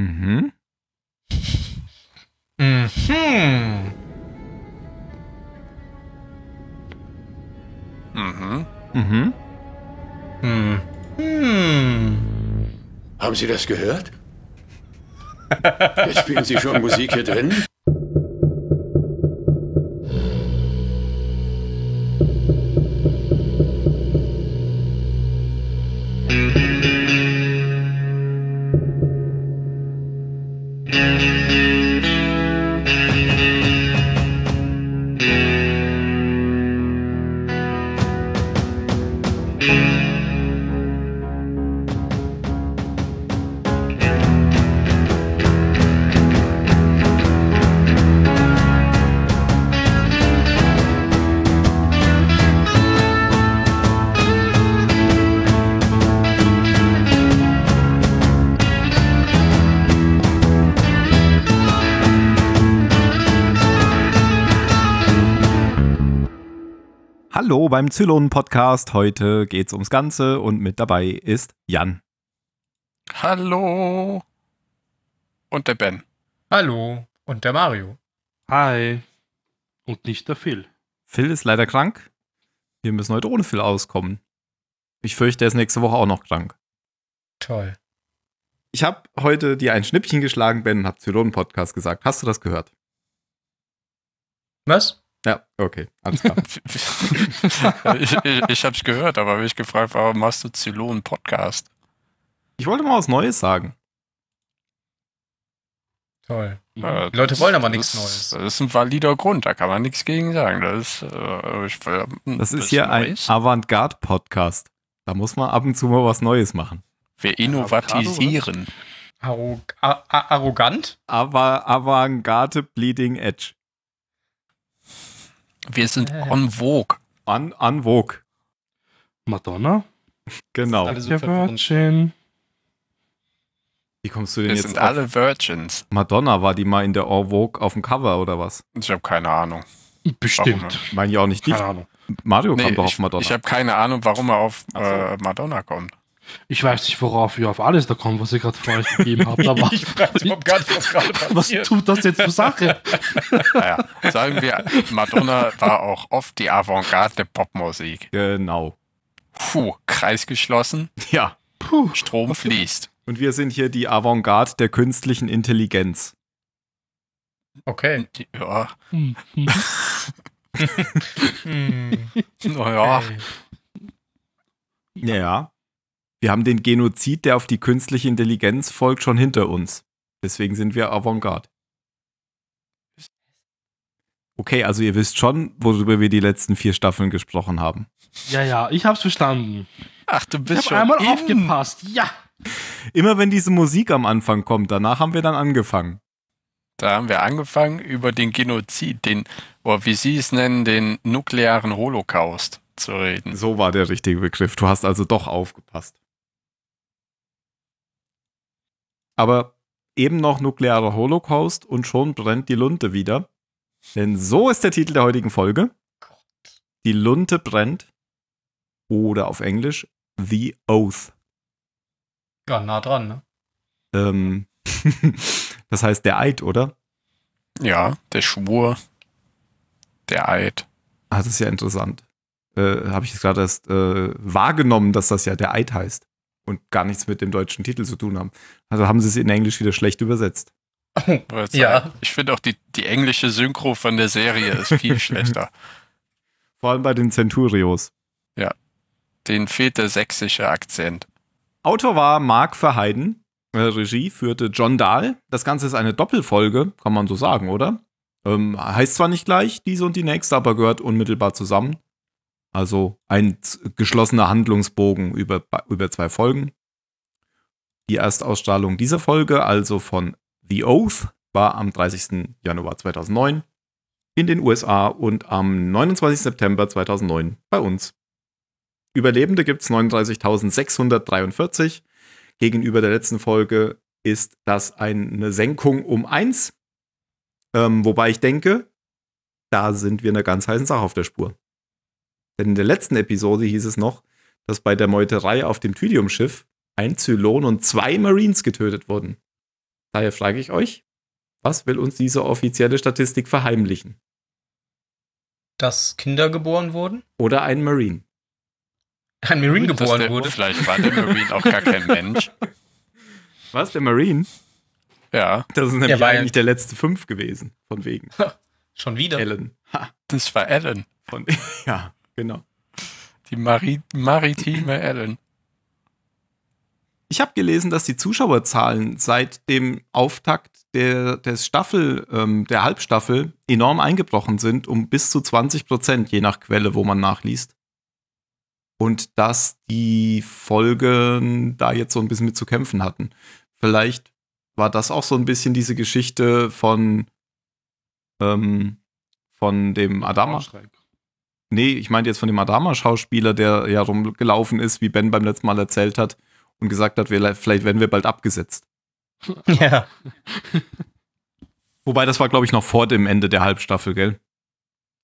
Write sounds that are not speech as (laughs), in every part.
Mhm. Mhm. Mhm. Mhm. Hm. Hm. Haben Sie das gehört? Jetzt spielen Sie schon Musik hier drin? Beim Zylonen-Podcast. Heute geht's ums Ganze und mit dabei ist Jan. Hallo. Und der Ben. Hallo. Und der Mario. Hi. Und nicht der Phil. Phil ist leider krank. Wir müssen heute ohne Phil auskommen. Ich fürchte, er ist nächste Woche auch noch krank. Toll. Ich habe heute dir ein Schnippchen geschlagen, Ben, und hab Zylonen-Podcast gesagt. Hast du das gehört? Was? Ja, okay, alles klar. (laughs) ich ich, ich habe es gehört, aber habe ich gefragt, warum machst du Zylon Podcast? ich wollte mal was Neues sagen. Toll. Ja, Die Leute wollen aber nichts Neues. Das ist ein valider Grund, da kann man nichts gegen sagen. Das ist, äh, ich, ein Das ist hier ein Neues. Avantgarde-Podcast. Da muss man ab und zu mal was Neues machen. Wir innovatisieren. Arrogant? Aber Avantgarde Bleeding Edge. Wir sind Äh. on vogue. An, an Vogue. Madonna? Genau. Alle so verwirrend. Virgin. Wie kommst du denn Wir jetzt sind auf alle Virgins. Madonna? War die mal in der En Vogue auf dem Cover oder was? Ich habe keine Ahnung. Bestimmt. Meine ich auch nicht dich. Keine Ahnung. Mario Nee, kommt doch ich auf Madonna. ich habe keine Ahnung, warum er auf so. äh, Madonna kommt. Ich weiß nicht, worauf ihr auf alles da kommt, was ihr gerade vor euch gegeben habt, aber (laughs) Ich weiß überhaupt gar nicht, was gerade (laughs) was passiert. tut das jetzt zur Sache? (laughs) Naja, sagen wir, Madonna war auch oft die Avantgarde der Popmusik. genau. Puh, Kreis geschlossen, Ja. Puh. Strom fließt. Und wir sind hier die Avantgarde der künstlichen Intelligenz. Okay. Ja, Hm, hm. Hm. naja. Okay. Ja, ja. Wir haben den Genozid, der auf die künstliche Intelligenz folgt, schon hinter uns. Deswegen sind wir Avantgarde. Okay, also ihr wisst schon, worüber wir die letzten vier Staffeln gesprochen haben. Ja, ja, ich hab's verstanden. Ach, du Ich bist hab schon einmal in. aufgepasst. Ja. Immer wenn diese Musik am Anfang kommt, danach haben wir dann angefangen. Da haben wir angefangen, über den Genozid, den, oder wie Sie es nennen, den nuklearen Holocaust zu reden. So war der richtige Begriff. Du hast also doch aufgepasst. Aber eben noch nuklearer Holocaust und schon brennt die Lunte wieder. Denn so ist der Titel der heutigen Folge. Die Lunte brennt. Oder auf Englisch The Oath. Ja, nah dran, ne? Ähm, (laughs) das heißt der Eid, oder? Ja, der Schwur, der Eid. Ah, das ist ja interessant. Äh, Habe ich jetzt gerade erst äh, wahrgenommen, dass das ja der Eid heißt. Und gar nichts mit dem deutschen Titel zu tun haben. Also haben sie es in Englisch wieder schlecht übersetzt. Ja. Ich finde auch die, die englische Synchro von der Serie ist viel (laughs) schlechter. Vor allem bei den Centurios. Den fehlt der sächsische Akzent. Autor war Mark Verheiden. Regie führte John Dahl. Das Ganze ist eine Doppelfolge, kann man so sagen, oder? Ähm, heißt zwar nicht gleich diese und die nächste, aber gehört unmittelbar zusammen. Also ein geschlossener Handlungsbogen über, über zwei Folgen. Die Erstausstrahlung dieser Folge, also von The Oath, war am 30. Januar 2009 in den USA und am 29. September 2009 bei uns. Überlebende gibt es 39.643. Gegenüber der letzten Folge ist das eine Senkung um 1. Ähm, wobei ich denke, da sind wir einer ganz heißen Sache auf der Spur. Denn in der letzten Episode hieß es noch, dass bei der Meuterei auf dem Thylium-Schiff ein Zylon und zwei Marines getötet wurden. Daher frage ich euch, was will uns diese offizielle Statistik verheimlichen? Dass Kinder geboren wurden? Oder ein Marine? Ein Marine geboren der, wurde? Vielleicht war der Marine auch gar kein Mensch. (laughs) Was, der Marine? Ja, Das ist nämlich war ja- eigentlich der letzte fünf gewesen, von wegen. Schon wieder? Ellen. Ha, das war Ellen. von, (laughs) ja, genau. Die Mari maritime Ellen. Ich habe gelesen, dass die Zuschauerzahlen seit dem Auftakt der, des Staffel, ähm, der Halbstaffel enorm eingebrochen sind, um bis zu 20 Prozent, je nach Quelle, wo man nachliest. Und dass die Folgen da jetzt so ein bisschen mit zu kämpfen hatten. Vielleicht war das auch so ein bisschen diese Geschichte von, ähm, von dem Adama. Nee, ich meinte jetzt von dem Adama-Schauspieler, der ja rumgelaufen ist, wie Ben beim letzten Mal erzählt hat und gesagt hat, wir, vielleicht werden wir bald abgesetzt. (laughs) Ja. (laughs) Wobei, das war, glaube ich, noch vor dem Ende der Halbstaffel, gell?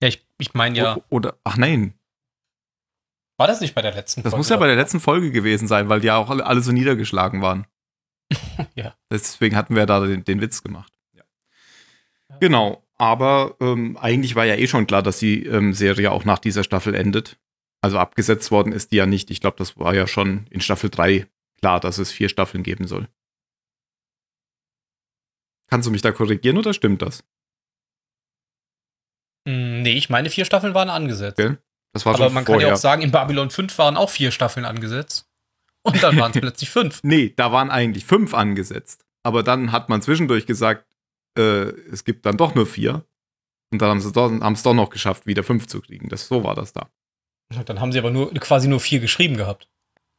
Ja, ich, ich meine ja. O- Oder, ach nein, War das nicht bei der letzten das Folge? muss ja bei der letzten Folge gewesen sein, weil die ja auch alle, alle so niedergeschlagen waren. (laughs) Ja. Deswegen hatten wir da den, den Witz gemacht. Genau, aber ähm, eigentlich war ja eh schon klar, dass die ähm, Serie auch nach dieser Staffel endet. Also abgesetzt worden ist die ja nicht. Ich glaube, das war ja schon in Staffel 3 klar, dass es vier Staffeln geben soll. Kannst du mich da korrigieren oder stimmt das? Mm, Nee, ich meine, vier Staffeln waren angesetzt. Okay. Das war Aber man kann vorher. ja auch sagen, in Babylon 5 waren auch vier Staffeln angesetzt. Und dann waren es (laughs) plötzlich fünf. Nee, da waren eigentlich fünf angesetzt. Aber dann hat man zwischendurch gesagt, äh, es gibt dann doch nur vier. Und dann haben sie doch, haben es doch noch geschafft, wieder fünf zu kriegen. Das, so war das da. Dann haben sie aber nur quasi nur vier geschrieben gehabt.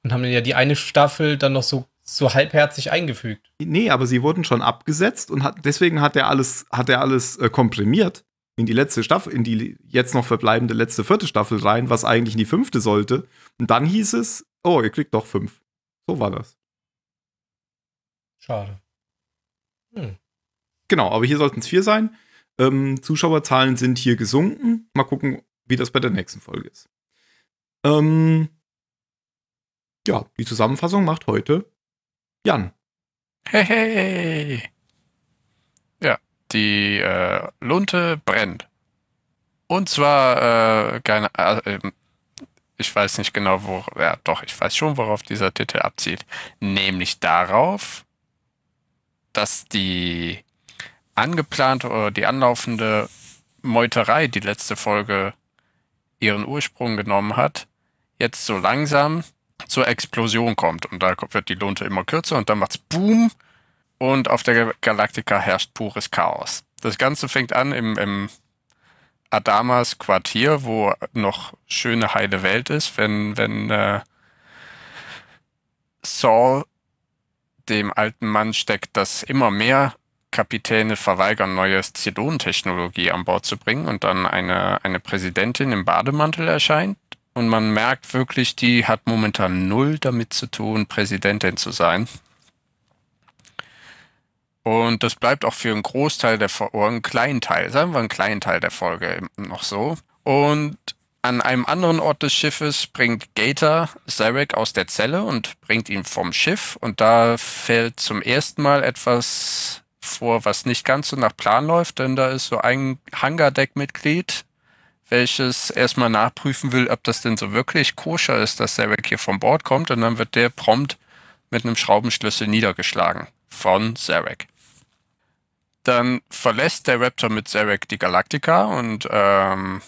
Und haben dann ja die eine Staffel dann noch so, so halbherzig eingefügt. Nee, aber sie wurden schon abgesetzt und hat, deswegen hat er alles, hat er alles äh, komprimiert in die letzte Staffel, in die jetzt noch verbleibende letzte vierte Staffel rein, was eigentlich in die fünfte sollte. Und dann hieß es, oh, ihr kriegt doch fünf. So war das. Schade. Genau, aber hier sollten es vier sein. Ähm, Zuschauerzahlen sind hier gesunken. Mal gucken, wie das bei der nächsten Folge ist. Ähm, ja, die Zusammenfassung macht heute Jan. Hey, hey. Ja, die äh, Lunte brennt. Und zwar, äh, keine, äh, ähm, ich weiß nicht genau, wo, ja doch, ich weiß schon, worauf dieser Titel abzielt. Nämlich darauf, dass die angeplante oder die anlaufende Meuterei, die letzte Folge ihren Ursprung genommen hat, jetzt so langsam zur Explosion kommt. Und da wird die Lunte immer kürzer und dann macht's Boom und auf der Galaktika herrscht pures Chaos. Das Ganze fängt an im, im Adamas Quartier, wo noch schöne heile Welt ist, wenn, wenn äh, Saul dem alten Mann steckt, dass immer mehr Kapitäne verweigern, neue Zylon-Technologie an Bord zu bringen und dann eine, eine Präsidentin im Bademantel erscheint. Und man merkt wirklich, die hat momentan null damit zu tun, Präsidentin zu sein. Und das bleibt auch für einen Großteil der Folge, einen kleinen Teil, sagen wir einen kleinen Teil der Folge noch so. Und an einem anderen Ort des Schiffes bringt Gator Zarek aus der Zelle und bringt ihn vom Schiff. Und da fällt zum ersten Mal etwas vor, was nicht ganz so nach Plan läuft, denn da ist so ein Hangardeck-Mitglied, welches erstmal nachprüfen will, ob das denn so wirklich koscher ist, dass Zarek hier vom Bord kommt. Und dann wird der prompt mit einem Schraubenschlüssel niedergeschlagen von Zarek. Dann verlässt der Raptor mit Zarek die Galaktika und ähm,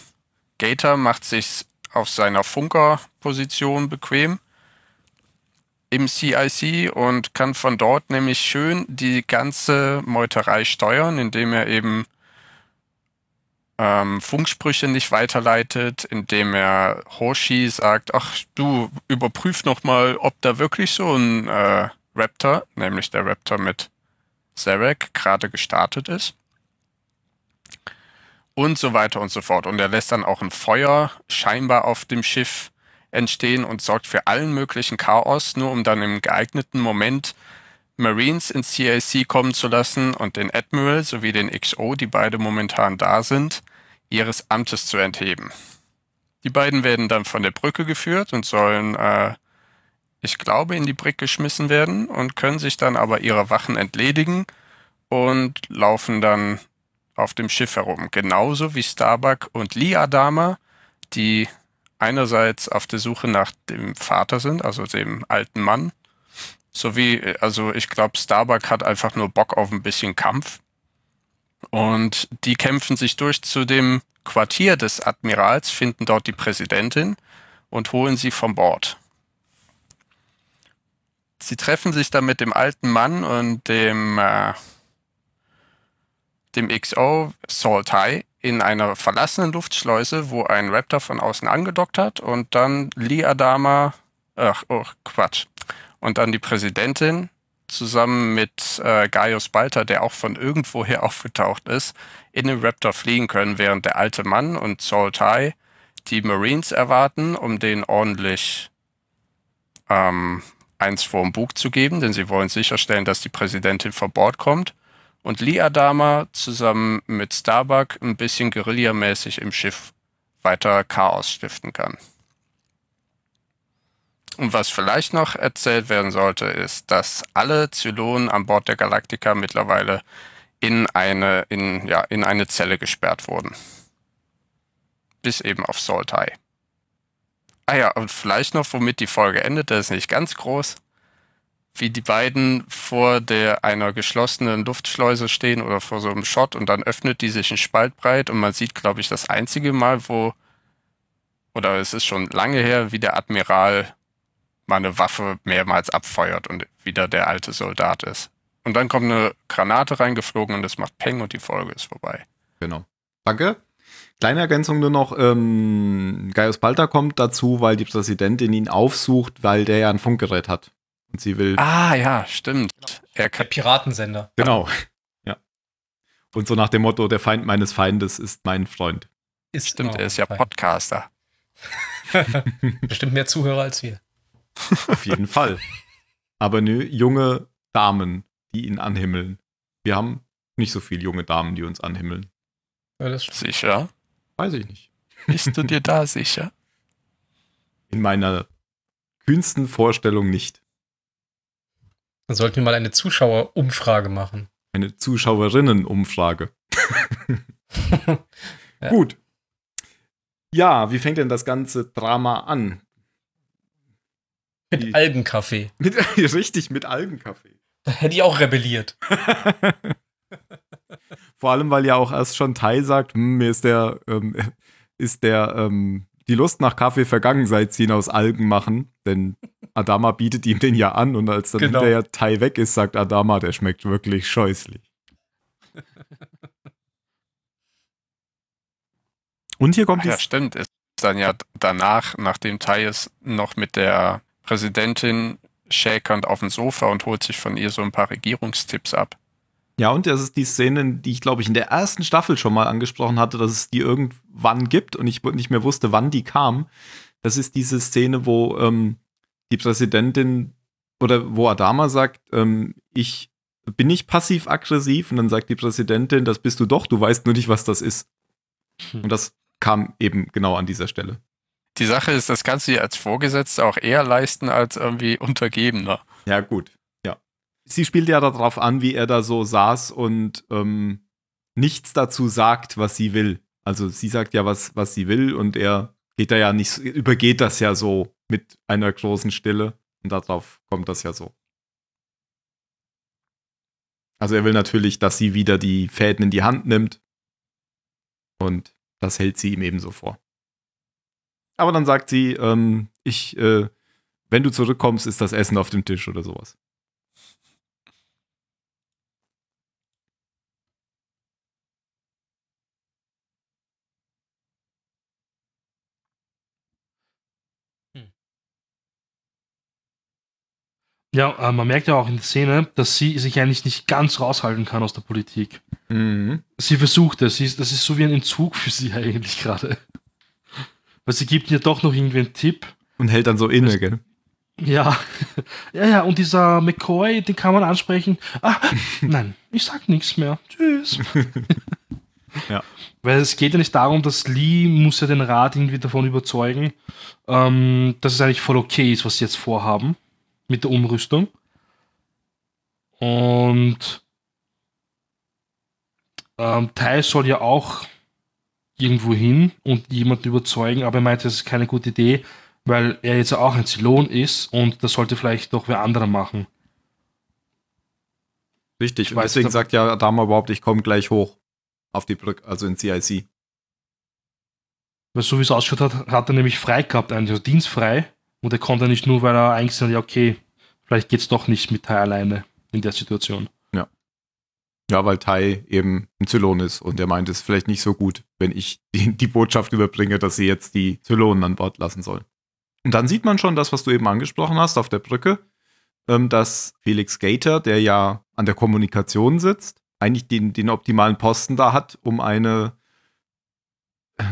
Gator macht sich auf seiner Funkerposition bequem im CIC und kann von dort nämlich schön die ganze Meuterei steuern, indem er eben ähm, Funksprüche nicht weiterleitet, indem er Hoshi sagt, ach du überprüf noch mal, ob da wirklich so ein äh, Raptor, nämlich der Raptor mit Zarek, gerade gestartet ist und so weiter und so fort. Und er lässt dann auch ein Feuer scheinbar auf dem Schiff entstehen und sorgt für allen möglichen Chaos, nur um dann im geeigneten Moment Marines ins CIC kommen zu lassen und den Admiral sowie den XO, die beide momentan da sind, ihres Amtes zu entheben. Die beiden werden dann von der Brücke geführt und sollen, äh, ich glaube, in die Brick geschmissen werden und können sich dann aber ihrer Wachen entledigen und laufen dann auf dem Schiff herum. Genauso wie Starbuck und Lee Adama, die einerseits auf der Suche nach dem Vater sind, also dem alten Mann, sowie, also ich glaube, Starbuck hat einfach nur Bock auf ein bisschen Kampf. Und die kämpfen sich durch zu dem Quartier des Admirals, finden dort die Präsidentin und holen sie vom Bord. Sie treffen sich dann mit dem alten Mann und dem, äh, dem XO Salt High in einer verlassenen Luftschleuse, wo ein Raptor von außen angedockt hat und dann Lee Adama, ach, oh, Quatsch, und dann die Präsidentin zusammen mit äh, Gaius Balter, der auch von irgendwoher (laughs) aufgetaucht ist, in den Raptor fliegen können, während der alte Mann und Salt High die Marines erwarten, um den ordentlich ähm, eins vor dem Bug zu geben, denn sie wollen sicherstellen, dass die Präsidentin vor Bord kommt. Und Lee Adama zusammen mit Starbuck ein bisschen guerillamäßig im Schiff weiter Chaos stiften kann. Und was vielleicht noch erzählt werden sollte, ist, dass alle Zylonen an Bord der Galactica mittlerweile in eine, in, ja, in eine Zelle gesperrt wurden. Bis eben auf Saltai. Ah ja, und vielleicht noch, womit die Folge endet, das ist nicht ganz groß, wie die beiden vor der einer geschlossenen Luftschleuse stehen oder vor so einem Shot und dann öffnet die sich ein Spalt breit und man sieht, glaube ich, das einzige Mal, wo, oder es ist schon lange her, wie der Admiral mal eine Waffe mehrmals abfeuert und wieder der alte Soldat ist. Und dann kommt eine Granate reingeflogen und es macht Peng und die Folge ist vorbei. Genau. Danke. Kleine Ergänzung nur noch, ähm, Gaius Balter kommt dazu, weil die Präsidentin ihn aufsucht, weil der ja ein Funkgerät hat. Und sie will. Ah, ja, stimmt. Er Der kann, Piratensender. Genau. (laughs) Ja. Und so nach dem Motto, der Feind meines Feindes ist mein Freund. Ist stimmt, er ist ja fein. Podcaster. (laughs) Bestimmt mehr Zuhörer als wir. (laughs) Auf jeden Fall. Aber nö, junge Damen, die ihn anhimmeln. Wir haben nicht so viele junge Damen, die uns anhimmeln. Ja, das stimmt. Sicher? Weiß ich nicht. Bist du dir da sicher? In meiner kühnsten Vorstellung nicht. Dann sollten wir mal eine Zuschauerumfrage machen. Eine Zuschauerinnenumfrage. (laughs) Ja. Gut. Ja, wie fängt denn das ganze Drama an? Mit Die- Algenkaffee. (laughs) Mit, richtig, mit Algenkaffee. Da hätte ich auch rebelliert. (laughs) Vor allem, weil ja auch erst schon Tai sagt, hm, mir ist der, ähm, ist der, ähm, die Lust nach Kaffee vergangen, seit sie ihn aus Algen machen. Denn Adama bietet ihm den ja an und als dann Genau. hinterher Tai weg ist, sagt Adama, der schmeckt wirklich scheußlich. (laughs) Und hier kommt Ach die ja, stimmt. Ist dann ja danach, nachdem Thais noch mit der Präsidentin schäkernd auf dem Sofa und holt sich von ihr so ein paar Regierungstipps ab. Ja, und das ist die Szene, die ich, glaube ich, in der ersten Staffel schon mal angesprochen hatte, dass es die irgendwann gibt und ich nicht mehr wusste, wann die kam. Das ist diese Szene, wo ähm, die Präsidentin oder wo Adama sagt, ähm, ich bin nicht passiv-aggressiv und dann sagt die Präsidentin, das bist du doch, du weißt nur nicht, was das ist. Hm. Und das kam eben genau an dieser Stelle. Die Sache ist, das kannst du dir als Vorgesetzter auch eher leisten als irgendwie Untergebener. Ja, gut. Ja. Sie spielt ja darauf an, wie er da so saß und ähm, nichts dazu sagt, was sie will. Also sie sagt ja, was, was sie will und er geht da ja nicht, übergeht das ja so mit einer großen Stille und darauf kommt das ja so. Also er will natürlich, dass sie wieder die Fäden in die Hand nimmt und das hält sie ihm ebenso vor. Aber dann sagt sie, ähm, ich, äh, wenn du zurückkommst, ist das Essen auf dem Tisch oder sowas. Ja, äh, man merkt ja auch in der Szene, dass sie sich eigentlich nicht ganz raushalten kann aus der Politik. Mhm. Sie versucht es. Das ist so wie ein Entzug für sie (laughs) eigentlich gerade. Weil sie gibt ihr doch noch irgendwie einen Tipp. Und hält dann so inne, gell? Ja, (laughs) ja, ja, und dieser McCoy, den kann man ansprechen. Ah, (laughs) nein, ich sag nichts mehr. Tschüss. Ja. Weil es geht ja nicht darum, dass Lee muss ja den Rat irgendwie davon überzeugen, ähm, dass es eigentlich voll okay ist, was sie jetzt vorhaben mit der Umrüstung. Und ähm, Tai soll ja auch irgendwo hin und jemanden überzeugen, aber er meinte, das ist keine gute Idee, weil er jetzt auch ein Zylon ist und das sollte vielleicht doch wer anderer machen. Richtig. Ich Und deswegen sagt ja Adama überhaupt, ich komme gleich hoch auf die Brücke, also in CIC. Weil so wie es ausschaut hat, hat er nämlich frei gehabt, eigentlich, also dienstfrei. Und er konnte nicht nur, weil er eingesehen hat, ja, okay, vielleicht geht's doch nicht mit Tai alleine in der Situation. Ja, weil Tai eben ein Zylon ist und er meint, es ist vielleicht nicht so gut, wenn ich (laughs) die, die Botschaft überbringe, dass sie jetzt die Zylonen an Bord lassen sollen. Und dann sieht man schon das, was du eben angesprochen hast auf der Brücke, ähm, dass Felix Gator, der ja an der Kommunikation sitzt, eigentlich den, den optimalen Posten da hat, um eine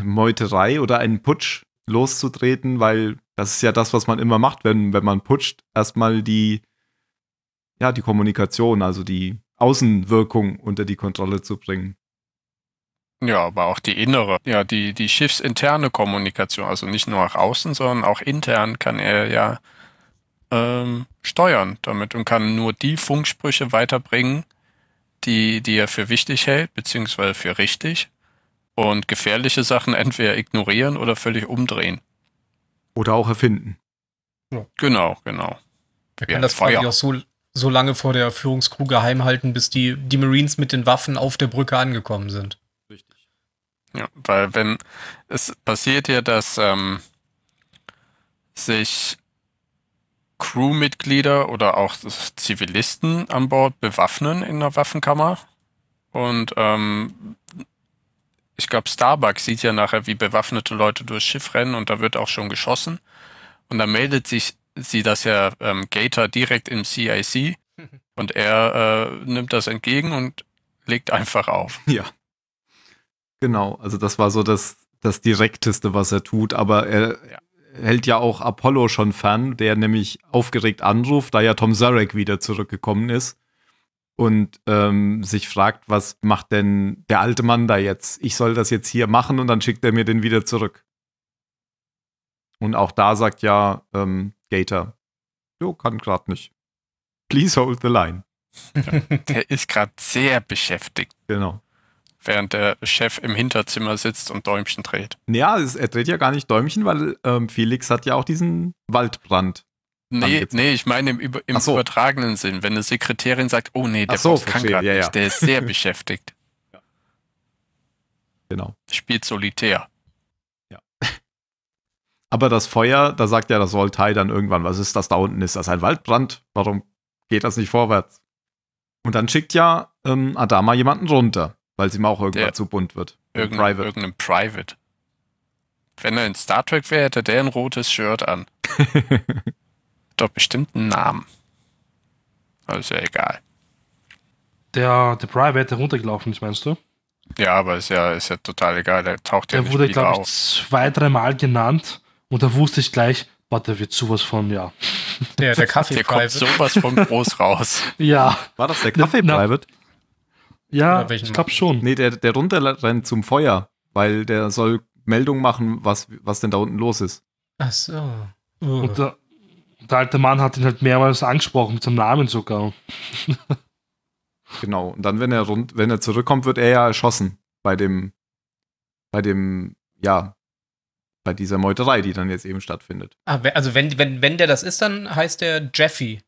Meuterei oder einen Putsch loszutreten, weil das ist ja das, was man immer macht, wenn, wenn man putscht, erstmal die, ja, die Kommunikation, also die Außenwirkung unter die Kontrolle zu bringen. Ja, aber auch die innere, ja, die, die schiffsinterne Kommunikation, also nicht nur nach außen, sondern auch intern kann er ja ähm, steuern damit und kann nur die Funksprüche weiterbringen, die, die er für wichtig hält, beziehungsweise für richtig und gefährliche Sachen entweder ignorieren oder völlig umdrehen. Oder auch erfinden. Genau, genau. Wir Ja, können das Feuer. quasi auch so, so lange vor der Führungskrew geheim halten, bis die, die Marines mit den Waffen auf der Brücke angekommen sind. Richtig. Ja, weil wenn es passiert ja, dass ähm, sich Crewmitglieder oder auch Zivilisten an Bord bewaffnen in der Waffenkammer. Und ähm, ich glaube, Starbuck sieht ja nachher, wie bewaffnete Leute durchs Schiff rennen und da wird auch schon geschossen. Und dann meldet sich sie das ja ähm, Gator direkt im CIC (laughs) und er äh, nimmt das entgegen und legt einfach auf. (laughs) Ja. Genau, also das war so das, das Direkteste, was er tut, aber er Ja. hält ja auch Apollo schon fern, der nämlich aufgeregt anruft, da ja Tom Zarek wieder zurückgekommen ist und ähm, sich fragt, was macht denn der alte Mann da jetzt? Ich soll das jetzt hier machen und dann schickt er mir den wieder zurück. Und auch da sagt ja ähm, Gator, jo, kann grad nicht. Please hold the line. Der (laughs) ist gerade sehr beschäftigt. Genau. während der Chef im Hinterzimmer sitzt und Däumchen dreht. Ja, er dreht ja gar nicht Däumchen, weil ähm, Felix hat ja auch diesen Waldbrand. Nee, nee, ich meine im, über, im so. übertragenen Sinn. Wenn eine Sekretärin sagt, oh nee, der Ach so, Boss kann gerade ja, ja. nicht, der ist sehr beschäftigt, (laughs) Genau. spielt solitär. (laughs) Aber das Feuer, da sagt ja das Voltai dann irgendwann, was ist das da unten? Ist das ein Waldbrand? Warum geht das nicht vorwärts? Und dann schickt ja ähm, Adama jemanden runter, weil es ihm auch irgendwann Der- zu bunt wird. Ein Irgendein, Private. irgendein Private. Wenn er in Star Trek wäre, hätte der ein rotes Shirt an. (laughs) Doch bestimmt einen Namen. Also ja egal. Der, der Private, der runtergelaufen ist, meinst du? Ja, aber ist ja, ist ja total egal. Der taucht ja Der nicht wurde, wieder glaube ich, auf. zwei, dreimal genannt und da wusste ich gleich, boah, der wird sowas von, ja. Der, (laughs) der Kaffee Der kommt Private. sowas von (laughs) groß raus. Ja, War das der Na- Kaffee-Private? ja, ich glaube schon. Nee, der, der runterrennt zum Feuer, weil der soll Meldung machen, was, was denn da unten los ist. Ach so. Uh. Und der, der alte Mann hat ihn halt mehrmals angesprochen, mit seinem Namen sogar. Genau. Und dann, wenn er rund, wenn er zurückkommt, wird er ja erschossen bei dem, bei dem, ja, bei dieser Meuterei, die dann jetzt eben stattfindet. Ah, also wenn, wenn, wenn der das ist, dann heißt der Jeffy.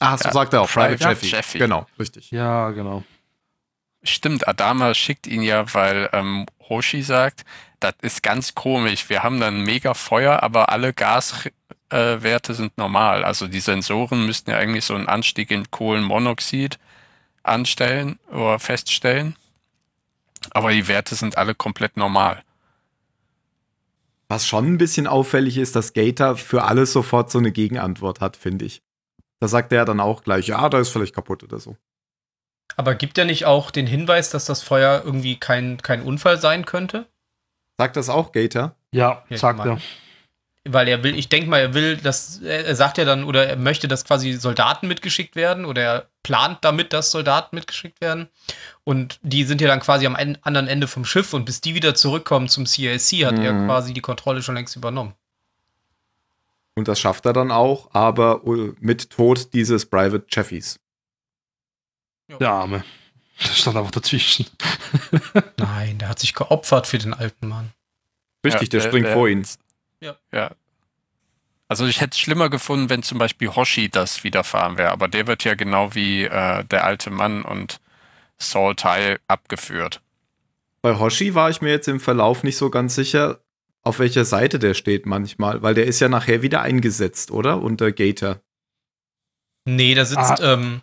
Ah, so Ja, sagt er auch. Private, Private Jeffy. Jeffy. Genau, richtig. Ja, genau. Stimmt, Adama schickt ihn ja, weil ähm, Hoshi sagt, das ist ganz komisch. Wir haben dann mega Feuer, aber alle äh, Werte sind normal. Also die Sensoren müssten ja eigentlich so einen Anstieg in Kohlenmonoxid anstellen oder feststellen. Aber die Werte sind alle komplett normal. Was schon ein bisschen auffällig ist, dass Gator für alles sofort so eine Gegenantwort hat, finde ich. Da sagt er dann auch gleich, ja, da ist vielleicht kaputt oder so. Aber gibt er nicht auch den Hinweis, dass das Feuer irgendwie kein, kein Unfall sein könnte? Sagt das auch Gator? Ja, Ja, sagt er. Weil er will, ich denke mal, er will, dass, er er sagt ja dann, oder er möchte, dass quasi Soldaten mitgeschickt werden, oder er plant damit, dass Soldaten mitgeschickt werden. Und die sind ja dann quasi am anderen Ende vom Schiff und bis die wieder zurückkommen zum CIC, hat er Mhm. quasi die Kontrolle schon längst übernommen. Und das schafft er dann auch, aber äh, mit Tod dieses Private Jeffys. Der Arme. (laughs) Das stand einfach dazwischen. (laughs) Nein, der hat sich geopfert für den alten Mann. Richtig, der Ja, springt äh, vor ihn. Ja. Also ich hätte es schlimmer gefunden, wenn zum Beispiel Hoshi das widerfahren wäre, aber der wird ja genau wie äh, der alte Mann und Saul Teil abgeführt. Bei Hoshi war ich mir jetzt im Verlauf nicht so ganz sicher, auf welcher Seite der steht manchmal, weil der ist ja nachher wieder eingesetzt, oder? Unter Gator. Nee, da sitzt, Ah. ähm,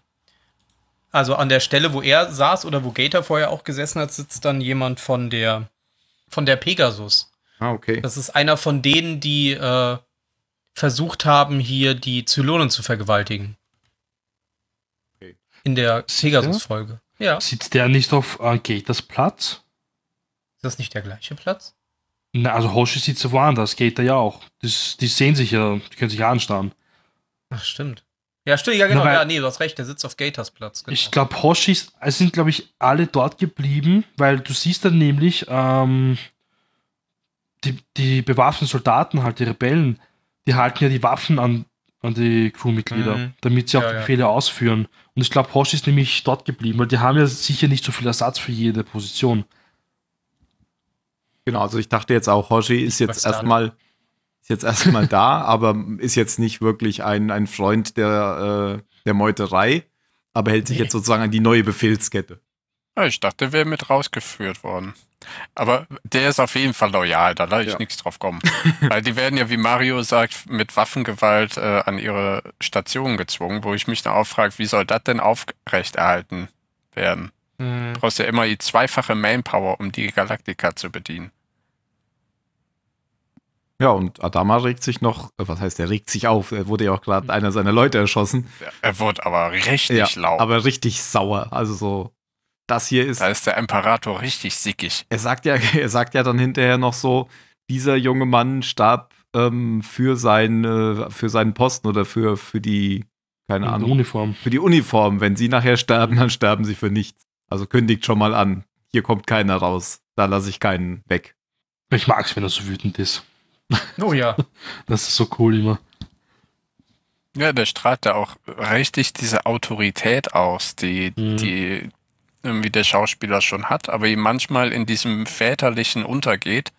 also an der Stelle, wo er saß oder wo Gator vorher auch gesessen hat, sitzt dann jemand von der, von der Pegasus. Ah, okay. Das ist einer von denen, die äh, versucht haben, hier die Zylonen zu vergewaltigen. Okay. In der? Pegasus-Folge. Ja. Ist Sitzt der nicht auf äh, Gators Platz? das nicht der gleiche Platz? Na, also Hoshi sitzt ja woanders, Gator ja auch. Das, die sehen sich ja, die können sich anstarren. Ach, stimmt. Ja, stimmt, ja, genau. Na, ja, nee, du hast recht, der sitzt auf Gators Platz. Genau. Ich glaube, Hoshis es sind, glaube ich, alle dort geblieben, weil du siehst dann nämlich, ähm, die, die bewaffneten Soldaten, halt die Rebellen, die halten ja die Waffen an, an die Crewmitglieder, Mhm. damit sie auch Ja, die ja. Befehle ausführen. Und ich glaube, Hoshi ist nämlich dort geblieben, weil die haben ja sicher nicht so viel Ersatz für jede Position. Genau, also ich dachte jetzt auch, Hoshi ist jetzt erstmal ist jetzt erstmal da, (laughs) aber ist jetzt nicht wirklich ein, ein Freund der, äh, der Meuterei, aber hält sich Nee. jetzt sozusagen an die neue Befehlskette. Ja, ich dachte, der wäre mit rausgeführt worden. Aber der ist auf jeden Fall loyal, da lasse ich Ja. nichts drauf kommen. (laughs) Weil die werden ja, wie Mario sagt, mit Waffengewalt äh, an ihre Station gezwungen, wo ich mich dann auch frage, wie soll das denn aufrechterhalten werden? Mhm. Du brauchst ja immer die zweifache Manpower, um die Galaktika zu bedienen. Ja, und Adama regt sich noch, äh, was heißt, er regt sich auf, er wurde ja auch gerade einer seiner Leute erschossen. Er wird aber richtig Ja, laut. aber richtig sauer. Also so, das hier ist, da ist der Imperator richtig sickig. er sagt ja, (laughs) er sagt ja dann hinterher noch so, dieser junge Mann starb ähm, für, sein, äh, für seinen Posten oder für, für die, keine In der Ahnung, Uniform. für die Uniform. Wenn sie nachher sterben, dann sterben sie für nichts. Also kündigt schon mal an. Hier kommt keiner raus. Da lasse ich keinen weg. Ich mag es, wenn er so wütend ist. Oh ja. (laughs) Das ist so cool immer. Ja, der strahlt da auch richtig diese Autorität aus, die, Mhm. die irgendwie der Schauspieler schon hat, aber ihm manchmal in diesem väterlichen untergeht.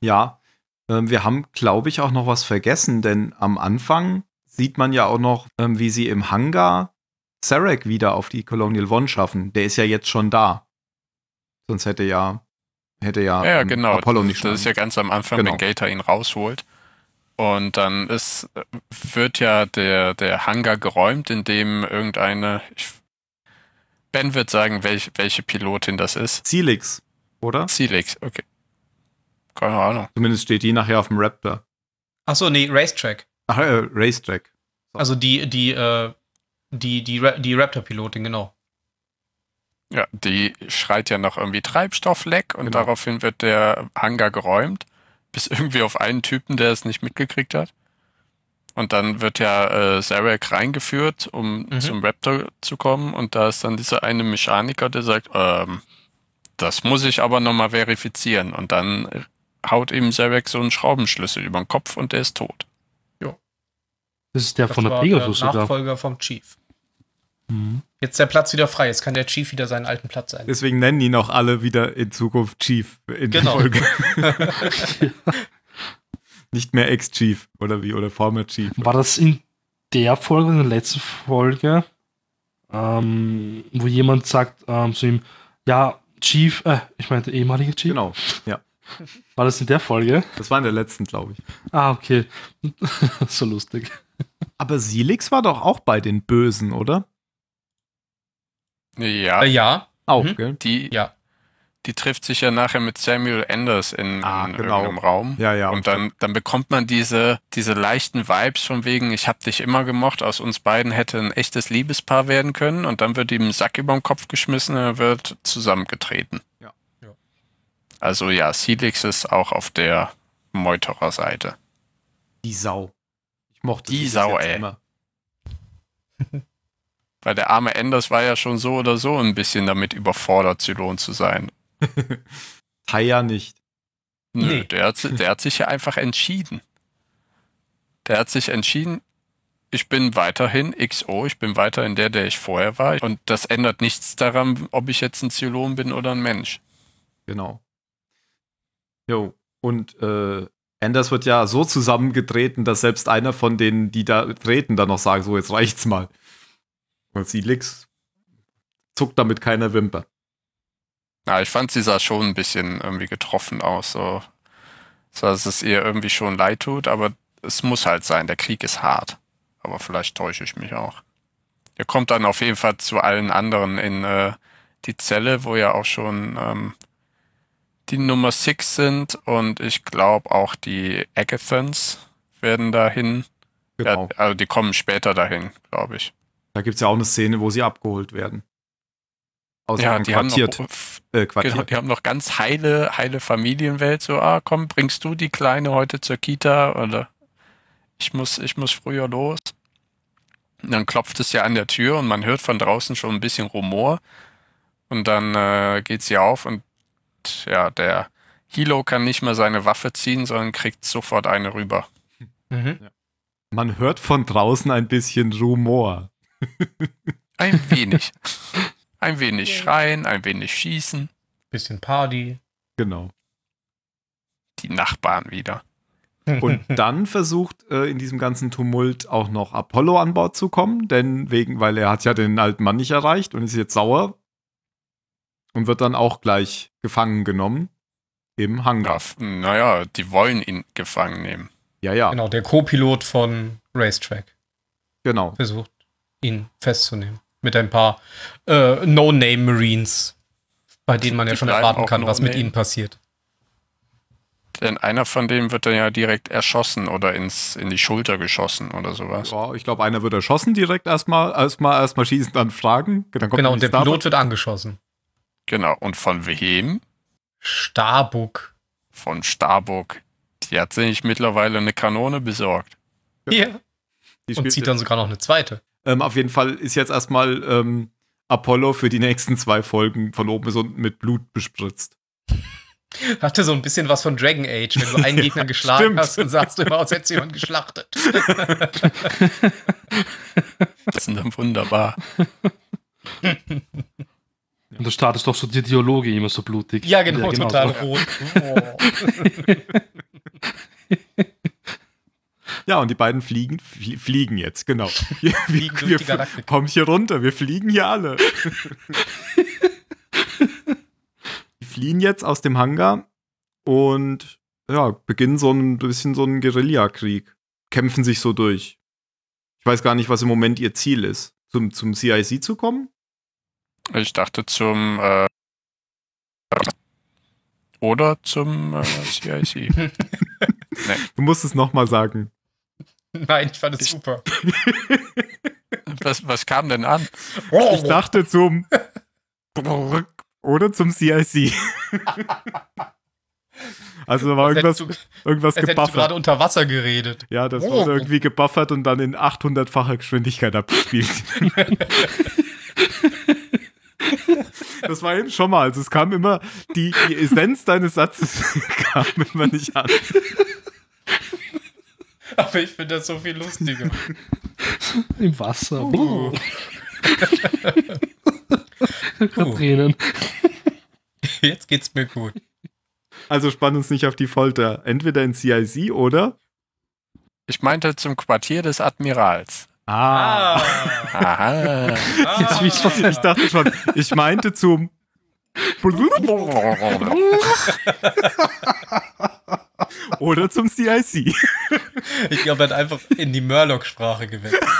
Ja, ähm, wir haben, glaube ich, auch noch was vergessen, denn am Anfang sieht man ja auch noch, ähm, wie sie im Hangar Sarek wieder auf die Colonial One schaffen. Der ist ja jetzt schon da. Sonst hätte ja, hätte ja, Ja, ja ähm, genau. Apollo das, nicht das ist ja ganz am Anfang, Genau. wenn Gator ihn rausholt. Und dann ist, wird ja der, der Hangar geräumt, in dem irgendeine, ich, Ben wird sagen, welch, welche Pilotin das ist. Celix, oder? Celix, okay. Keine Ahnung. Zumindest steht die nachher auf dem Raptor. Achso, nee, Racetrack. Ach, äh, Racetrack. Also die, die, äh, die, die, Ra die Raptor-Pilotin, genau. Ja, die schreit ja noch irgendwie Treibstoffleck und Genau. daraufhin wird der Hangar geräumt, bis irgendwie auf einen Typen, der es nicht mitgekriegt hat. Und dann wird ja äh, Zarek reingeführt, um Mhm. zum Raptor zu kommen. Und da ist dann dieser eine Mechaniker, der sagt, ähm, das muss ich aber nochmal verifizieren. Und dann haut ihm Zarek so einen Schraubenschlüssel über den Kopf und der ist tot. Das ist der Das von der Pegasus der sogar. Nachfolger vom Chief. Mhm. Jetzt ist der Platz wieder frei. Jetzt kann der Chief wieder seinen alten Platz ein. Deswegen nennen ihn auch alle wieder in Zukunft Chief in Genau. der Folge. (laughs) (laughs) (laughs) Nicht mehr Ex-Chief oder wie, oder former Chief. War das in der Folge, in der letzten Folge, ähm, wo jemand sagt ähm, zu ihm, ja, Chief, äh, ich meinte ehemaliger Chief? Genau, ja. (laughs) War das in der Folge? Das war in der letzten, glaube ich. Ah, okay. (laughs) so lustig. Aber Silix war doch auch bei den Bösen, oder? Ja, Äh, ja, Auch, Mhm. gell? die, ja. Die trifft sich ja nachher mit Samuel Anders in, Ah, in genau. irgendeinem Raum. Ja, ja. Und dann, dann bekommt man diese, diese leichten Vibes von wegen, ich hab dich immer gemocht, aus uns beiden hätte ein echtes Liebespaar werden können und dann wird ihm ein Sack über den Kopf geschmissen und er wird zusammengetreten. Ja. Ja. Also ja, Silix ist auch auf der Meuterer-Seite. die Sau. Ich mochte Die Sau, ey. immer. (laughs) Weil der arme Enders war ja schon so oder so ein bisschen damit überfordert, Zylon zu sein. (laughs) Taya nicht. Nö, Nee. der, hat, der hat sich ja einfach entschieden. Der hat sich entschieden, ich bin weiterhin XO, ich bin weiterhin der, der ich vorher war. Und das ändert nichts daran, ob ich jetzt ein Zylon bin oder ein Mensch. Genau. Jo, und äh, Anders wird ja so zusammengetreten, dass selbst einer von denen, die da treten, dann noch sagen, so, jetzt reicht's mal. Und Silix zuckt damit keine Wimper. Ja, ich fand, sie sah schon ein bisschen irgendwie getroffen aus, so, so dass es ihr irgendwie schon leid tut, aber es muss halt sein, der Krieg ist hart. Aber vielleicht täusche ich mich auch. Er kommt dann auf jeden Fall zu allen anderen in äh, die Zelle, wo ja auch schon ähm, die Nummer 6 sind und ich glaube auch die Agathons werden dahin. Genau. Ja, also die kommen später dahin, glaube ich. Da gibt's ja auch eine Szene, wo sie abgeholt werden. Aus Ja, die haben, noch, quartiert. äh, quartiert. genau, die haben noch ganz heile, heile Familienwelt. So, ah, komm, bringst du die Kleine heute zur Kita oder ich muss, ich muss früher los. Und dann klopft es ja an der Tür und man hört von draußen schon ein bisschen Rumor. Und dann äh, geht sie auf und ja, der Hilo kann nicht mehr seine Waffe ziehen, sondern kriegt sofort eine rüber. Mhm. Man hört von draußen ein bisschen Rumor. Ein wenig. (laughs) ein wenig schreien, ein wenig schießen. Bisschen Party. Genau. Die Nachbarn wieder. Und (laughs) dann versucht äh, in diesem ganzen Tumult auch noch Apollo an Bord zu kommen, denn wegen, weil er hat ja den alten Mann nicht erreicht und ist jetzt sauer und wird dann auch gleich gefangen genommen im Ja, Hangar. f- naja, die wollen ihn gefangen nehmen. Ja, ja, Genau, der Co-Pilot von Racetrack genau. versucht, ihn festzunehmen. Mit ein paar äh, No-Name-Marines, bei denen man ja Die schon bleiben erwarten kann, was mit ihnen passiert. Denn einer von denen wird dann ja direkt erschossen oder ins, in die Schulter geschossen oder sowas. Ja, ich glaube, einer wird erschossen direkt erstmal, erstmal, erstmal schießen, dann fragen. Dann kommt Genau, und der Starbuck. Pilot wird angeschossen. Genau. Und von wem? Starbuck. Von Starbuck. Die hat sich mittlerweile eine Kanone besorgt. Ja. Die Und zieht dann sogar noch eine zweite. Ähm, auf jeden Fall ist jetzt erstmal ähm, Apollo für die nächsten zwei Folgen von oben bis unten mit Blut bespritzt. (laughs) Hatte so ein bisschen was von Dragon Age, wenn du einen (laughs) Gegner geschlagen Stimmt. hast und sagst du immer, aus hättest jemand geschlachtet. (laughs) Das ist dann wunderbar. Und da startest doch so die Dialoge immer so blutig. Ja, genau, total so. rot. Oh. Ja, und die beiden fliegen, flie fliegen jetzt, genau. (laughs) Wir, Fliegen wir, wir kommen hier runter, wir fliegen hier alle. (laughs) die fliehen jetzt aus dem Hangar und ja, beginnen so ein bisschen so einen Guerillakrieg. Kämpfen sich so durch. Ich weiß gar nicht, was im Moment ihr Ziel ist. Zum, zum CIC zu kommen? Ich dachte zum äh, oder zum äh, CIC. (laughs) Du musst es nochmal sagen. (laughs) Nein, ich fand es Ich- super. (laughs) was, was kam denn an? Ich dachte zum oder zum CIC. (laughs) Also da war irgendwas, hättest irgendwas Als hättest du gerade gebuffert. unter Wasser geredet. Ja, das Oh. wurde irgendwie gebuffert und dann in 800-facher Geschwindigkeit abgespielt. das war eben schon mal. Also es kam immer, die, die Essenz deines Satzes kam immer nicht an. Aber ich finde das so viel lustiger. (laughs) Im Wasser. Uh. (laughs) Gerade Tränen. Jetzt geht's mir gut. Also spann uns nicht auf die Folter. Entweder in CIC oder. Ich meinte zum Quartier des Admirals. Ah. Aha. Jetzt wisst ihr, was Ich dachte schon, ich meinte zum. (laughs) (laughs) Oder zum CIC. (laughs) Ich glaube, er hat einfach in die Murloc-Sprache gewechselt. (laughs)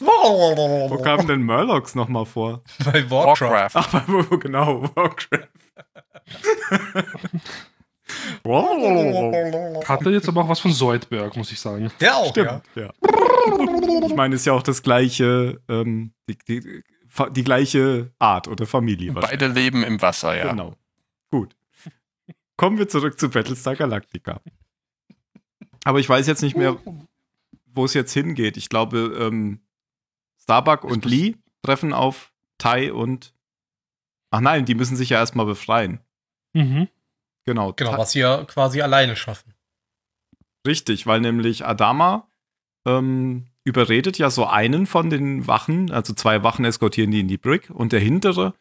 Wo kamen denn Murlocs nochmal vor? Bei Warcraft. Warcraft. Ach, wo, wo genau, Warcraft. Hat er jetzt aber auch was von Zoidberg, muss ich sagen. Der auch, Stimmt, ja. Ich meine, ist ja auch das gleiche, ähm, die, die, die gleiche Art oder Familie. Beide leben im Wasser, ja. Genau. Kommen wir zurück zu Battlestar Galactica. Aber ich weiß jetzt nicht mehr, wo es jetzt hingeht. Ich glaube, ähm, Starbuck und Lee treffen auf Tai und. Ach nein, die müssen sich ja erstmal befreien. Mhm. Genau. Genau, Ta- was sie ja quasi alleine schaffen. Richtig, weil nämlich Adama ähm, überredet ja so einen von den Wachen, also zwei Wachen eskortieren die in die Brick und der hintere,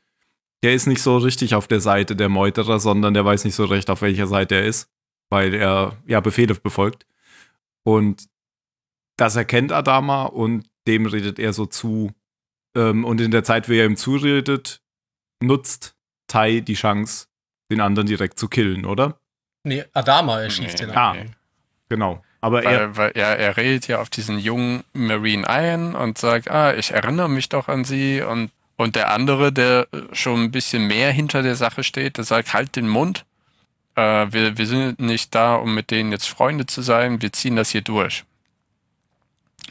der ist nicht so richtig auf der Seite der Meuterer, sondern der weiß nicht so recht, auf welcher Seite er ist, weil er ja Befehle befolgt. Und das erkennt Adama und dem redet er so zu. Ähm, und in der Zeit, wie er ihm zuredet, nutzt Tai die Chance, den anderen direkt zu killen, oder? Nee, Adama erschießt Nee, den. nee. Ah. Genau. Aber er, Weil, weil er, er redet ja auf diesen jungen Marine ein und sagt, ah, ich erinnere mich doch an sie und, und der andere, der schon ein bisschen mehr hinter der Sache steht, der sagt, halt den Mund. Äh, wir, wir sind nicht da, um mit denen jetzt Freunde zu sein, wir ziehen das hier durch.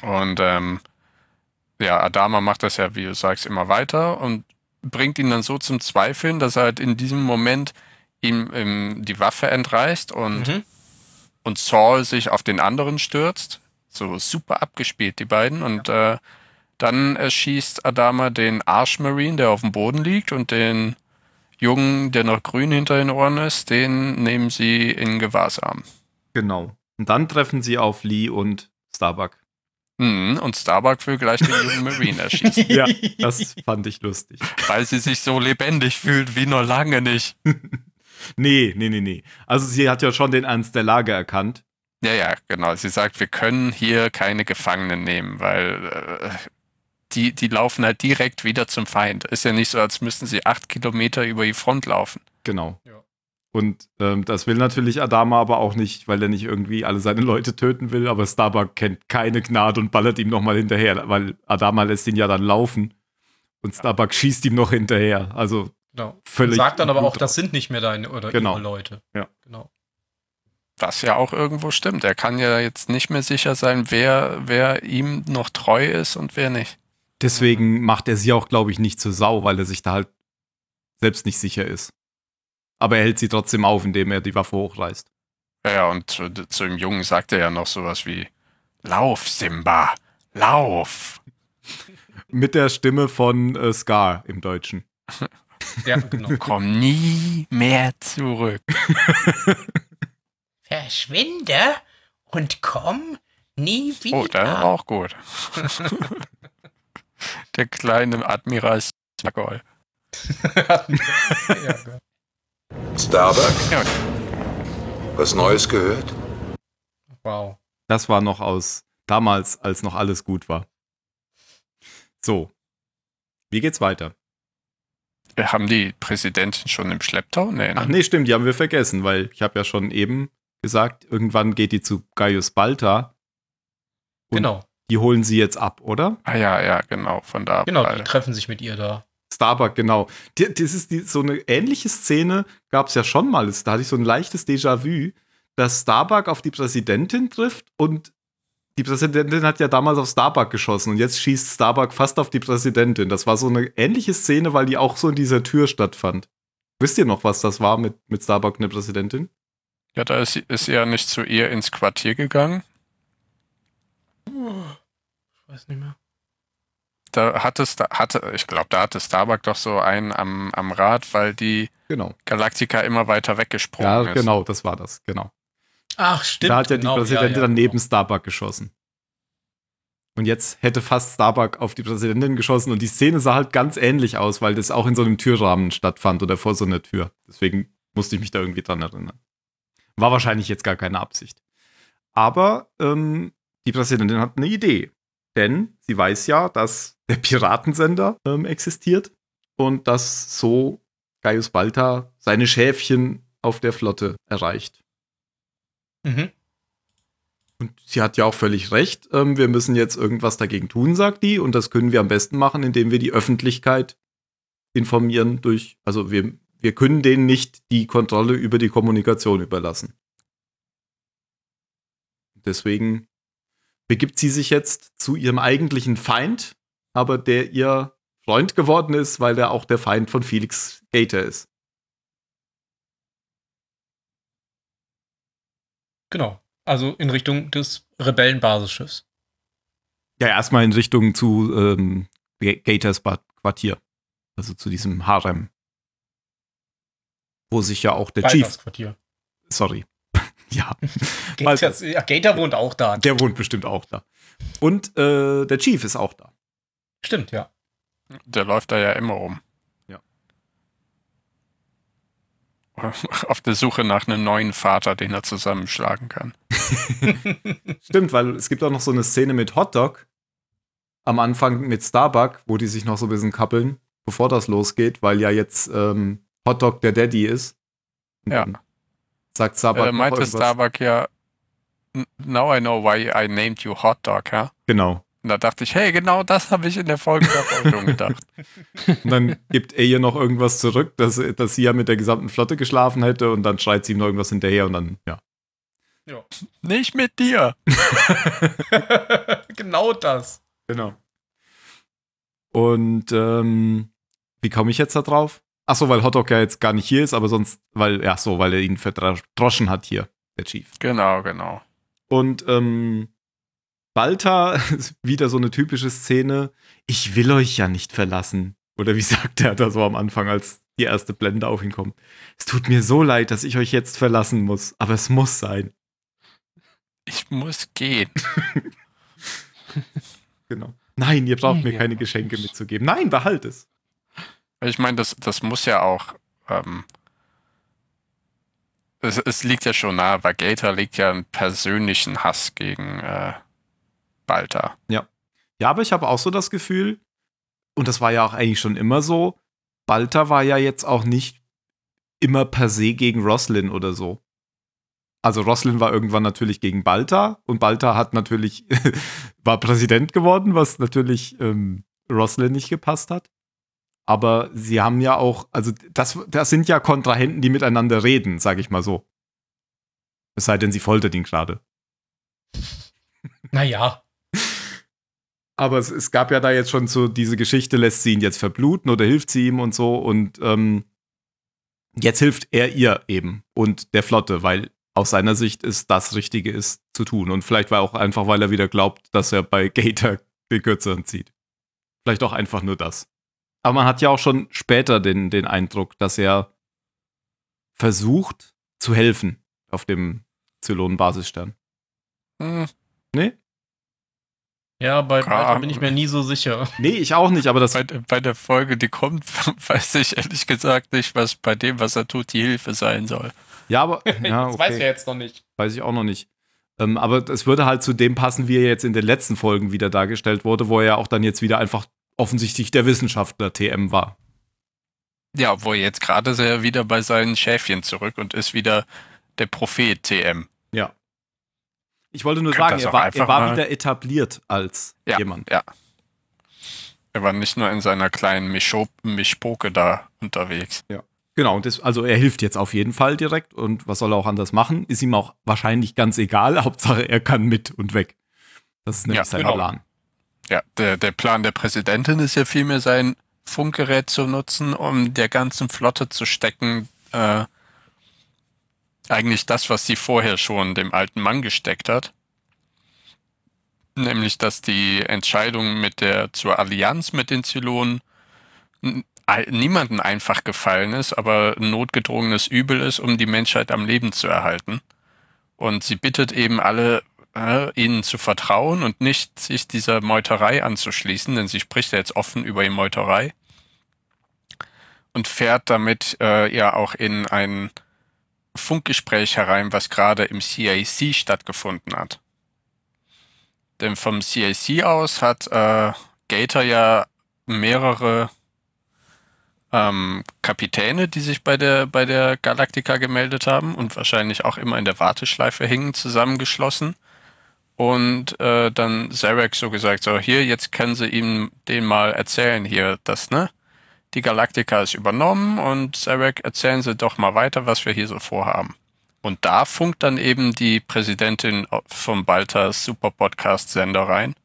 Und ähm, ja, Adama macht das ja, wie du sagst, immer weiter und bringt ihn dann so zum Zweifeln, dass er halt in diesem Moment ihm ähm, die Waffe entreißt und Mhm. und Saul sich auf den anderen stürzt. So super abgespielt, die beiden. Und äh, dann erschießt Adama den Arschmarine, der auf dem Boden liegt, und den Jungen, der noch grün hinter den Ohren ist, den nehmen sie in Gewahrsam. genau. Und dann treffen sie auf Lee und Starbuck. Mhm, und Starbuck will gleich den jungen (laughs) Marine erschießen, Ja, das fand ich lustig. weil sie sich so lebendig fühlt wie noch lange nicht. (laughs) Nee, nee, nee, nee. Also sie hat ja schon den Ernst der Lage erkannt. Ja, ja, genau. Sie sagt, wir können hier keine Gefangenen nehmen, weil äh, die, die laufen halt direkt wieder zum Feind. Ist ja nicht so, als müssten sie acht Kilometer über die Front laufen. Genau. Ja. Und ähm, das will natürlich Adama aber auch nicht, weil er nicht irgendwie alle seine Leute töten will. Aber Starbuck kennt keine Gnade und ballert ihm nochmal hinterher, weil Adama lässt ihn ja dann laufen. Und Starbuck schießt ihm noch hinterher. Also Genau. Völlig Und sagt dann aber auch, das sind nicht mehr deine oder Genau. ihre Leute. Ja. Genau. Was ja auch irgendwo stimmt. Er kann ja jetzt nicht mehr sicher sein, wer, wer ihm noch treu ist und wer nicht. Deswegen macht er sie auch, glaube ich, nicht zur Sau, weil er sich da halt selbst nicht sicher ist. Aber er hält sie trotzdem auf, indem er die Waffe hochreißt. Ja, und zu, zu dem Jungen sagt er ja noch sowas wie: Lauf, Simba, lauf. (laughs) Mit der Stimme von äh, Scar im Deutschen. (laughs) Ja, genau. Komm nie mehr zurück. (laughs) Verschwinde und komm nie wieder. Oh, der war auch gut. Der kleine Admiral geil. Starbuck, Ja, was Neues gehört? wow. Das war noch aus damals, als noch alles gut war. So. Wie geht's weiter? wir haben die Präsidentin schon im Schlepptau? Nee, Ach ne? nee, stimmt, die haben wir vergessen, weil ich habe ja schon eben gesagt, irgendwann geht die zu Gaius Balta. Genau. Die holen sie jetzt ab, oder? Ah ja, ja, genau, von da. Genau, die treffen sich mit ihr da. Starbuck, genau. Das ist die, so eine ähnliche Szene gab es ja schon mal. Da hatte ich so ein leichtes Déjà-vu, dass Starbuck auf die Präsidentin trifft und die Präsidentin hat ja damals auf Starbuck geschossen und jetzt schießt Starbuck fast auf die Präsidentin. Das war so eine ähnliche Szene, weil die auch so in dieser Tür stattfand. Wisst ihr noch, was das war mit, mit Starbuck und der Präsidentin? Ja, da ist, sie- ist ja nicht zu ihr ins Quartier gegangen. Ich weiß nicht mehr. Da hatte, hatte ich glaube, da hatte Starbuck doch so einen am, am Rad, weil die Genau. Galaktika immer weiter weggesprungen Ja, ist. genau, das war das, genau. Ach, stimmt. da hat ja genau, die Präsidentin ja, dann neben genau. Starbuck geschossen. Und jetzt hätte fast Starbuck auf die Präsidentin geschossen und die Szene sah halt ganz ähnlich aus, weil das auch in so einem Türrahmen stattfand oder vor so einer Tür. Deswegen musste ich mich da irgendwie dran erinnern. War wahrscheinlich jetzt gar keine Absicht. Aber ähm, die Präsidentin hat eine Idee. Denn sie weiß ja, dass der Piratensender ähm, existiert und dass so Gaius Balta seine Schäfchen auf der Flotte erreicht. Mhm. Und sie hat ja auch völlig recht. Ähm, wir müssen jetzt irgendwas dagegen tun, sagt die. Und das können wir am besten machen, indem wir die Öffentlichkeit informieren durch, also wir, wir können denen nicht die Kontrolle über die Kommunikation überlassen. Deswegen begibt sie sich jetzt zu ihrem eigentlichen Feind, aber der ihr Freund geworden ist, weil er auch der Feind von Felix Gator ist. Genau. Also in Richtung des Rebellenbasisschiffs. Ja, erstmal in Richtung zu ähm, Ga- Gators Quartier. Also zu diesem Harem. Wo sich ja auch der Baltas Chief. Quartier. Sorry. (laughs) ja, Gators, ja, Gator wohnt auch da. der wohnt bestimmt auch da. Und äh, der Chief ist auch da. Stimmt, ja. Der läuft da ja immer rum. Ja. (laughs) Auf der Suche nach einem neuen Vater, den er zusammenschlagen kann. (laughs) Stimmt, weil es gibt auch noch so eine Szene mit Hotdog am Anfang mit Starbuck, wo die sich noch so ein bisschen kappeln, bevor das losgeht, weil ja jetzt ähm, Hotdog der Daddy ist. Ja. Sagt Starbuck. Äh, meinte. Starbuck ja, "N- now I know why I named you Hot Dog, ja? Genau. Und da dachte ich, hey, genau das habe ich in der Folge davor schon gedacht. (laughs) Und dann gibt er ihr noch irgendwas zurück, dass, dass sie ja mit der gesamten Flotte geschlafen hätte und dann schreit sie ihm noch irgendwas hinterher und dann, ja. Nicht mit dir. (laughs) genau das. Genau. Und ähm, wie komme ich jetzt da drauf? Ach so, weil Hotdog ja jetzt gar nicht hier ist, aber sonst, weil, ja so, weil er ihn verdroschen hat hier, der Chief. Genau, genau. Und ähm, Balta (laughs) ist wieder so eine typische Szene. Ich will euch ja nicht verlassen. Oder wie (laughs) sagt er da so am Anfang, als die erste Blende auf ihn kommt? Es tut mir so leid, dass ich euch jetzt verlassen muss, aber es muss sein. Ich muss gehen. (laughs) Genau. Nein, ihr braucht mir Ja. keine Geschenke mitzugeben. Nein, behalt es. Ich meine, das, das muss ja auch. Ähm, es, es liegt ja schon nahe, weil Gator legt ja einen persönlichen Hass gegen äh, Balta. Ja, aber ich habe auch so das Gefühl, und das war ja auch eigentlich schon immer so, Balta war ja jetzt auch nicht immer per se gegen Roslin oder so. Also Roslin war irgendwann natürlich gegen Balta und Balta hat natürlich, (laughs) war Präsident geworden, was natürlich ähm, Roslin nicht gepasst hat. Aber sie haben ja auch, also das, das sind ja Kontrahenten, die miteinander reden, sage ich mal so. Es sei denn, sie foltert ihn gerade. Naja. Aber es, es gab ja da jetzt schon so diese Geschichte, lässt sie ihn jetzt verbluten oder hilft sie ihm und so. Und ähm, jetzt hilft er ihr eben und der Flotte, weil aus seiner Sicht ist das Richtige ist zu tun. Und vielleicht war auch einfach, weil er wieder glaubt, dass er bei Gator den Kürzeren zieht. Vielleicht auch einfach nur das. Aber man hat ja auch schon später den, den Eindruck, dass er versucht zu helfen auf dem Zylonen-Basisstern. Hm, Nee? Ja, bei. Balta bin ich mir nie so sicher. Nee, ich auch nicht, aber das bei, bei der Folge, die kommt, (laughs) weiß ich ehrlich gesagt nicht, was bei dem, was er tut, die Hilfe sein soll. Ja, aber (laughs) ja, das weiß okay. er jetzt noch nicht. weiß ich auch noch nicht. Ähm, aber es würde halt zu dem passen, wie er jetzt in den letzten Folgen wieder dargestellt wurde, wo er ja auch dann jetzt wieder einfach offensichtlich der Wissenschaftler TM war. Ja, wo jetzt gerade ist er wieder bei seinen Schäfchen zurück und ist wieder der Prophet TM. Ja. Ich wollte nur sagen, er war, er war wieder etabliert als Ja, jemand. ja. Er war nicht nur in seiner kleinen Mischpoke da unterwegs. Genau, und das, also er hilft jetzt auf jeden Fall direkt und was soll er auch anders machen? Ist ihm auch wahrscheinlich ganz egal. (laughs) Hauptsache, er kann mit und weg. Das ist nämlich Ja, sein genau. Plan. Ja, der, der Plan der Präsidentin ist ja vielmehr sein Funkgerät zu nutzen, um der ganzen Flotte zu stecken, äh, eigentlich das, was sie vorher schon dem alten Mann gesteckt hat. Nämlich, dass die Entscheidung mit der zur Allianz mit den Zylonen niemanden einfach gefallen ist, aber ein notgedrungenes Übel ist, um die Menschheit am Leben zu erhalten. Und sie bittet eben alle, äh, ihnen zu vertrauen und nicht sich dieser Meuterei anzuschließen, denn sie spricht ja jetzt offen über die Meuterei und fährt damit äh, ja auch in ein Funkgespräch herein, was gerade im CIC stattgefunden hat. Denn vom CIC aus hat äh, Gator ja mehrere ähm, Kapitäne, die sich bei der, bei der Galactica gemeldet haben und wahrscheinlich auch immer in der Warteschleife hingen, zusammengeschlossen. Und äh, dann Zarek so gesagt, so hier, jetzt können sie ihm den mal erzählen hier, das, ne? Die Galactica ist übernommen und Zarek, erzählen Sie doch mal weiter, was wir hier so vorhaben. Und da funkt dann eben die Präsidentin vom Baltas Super Podcast Sender rein,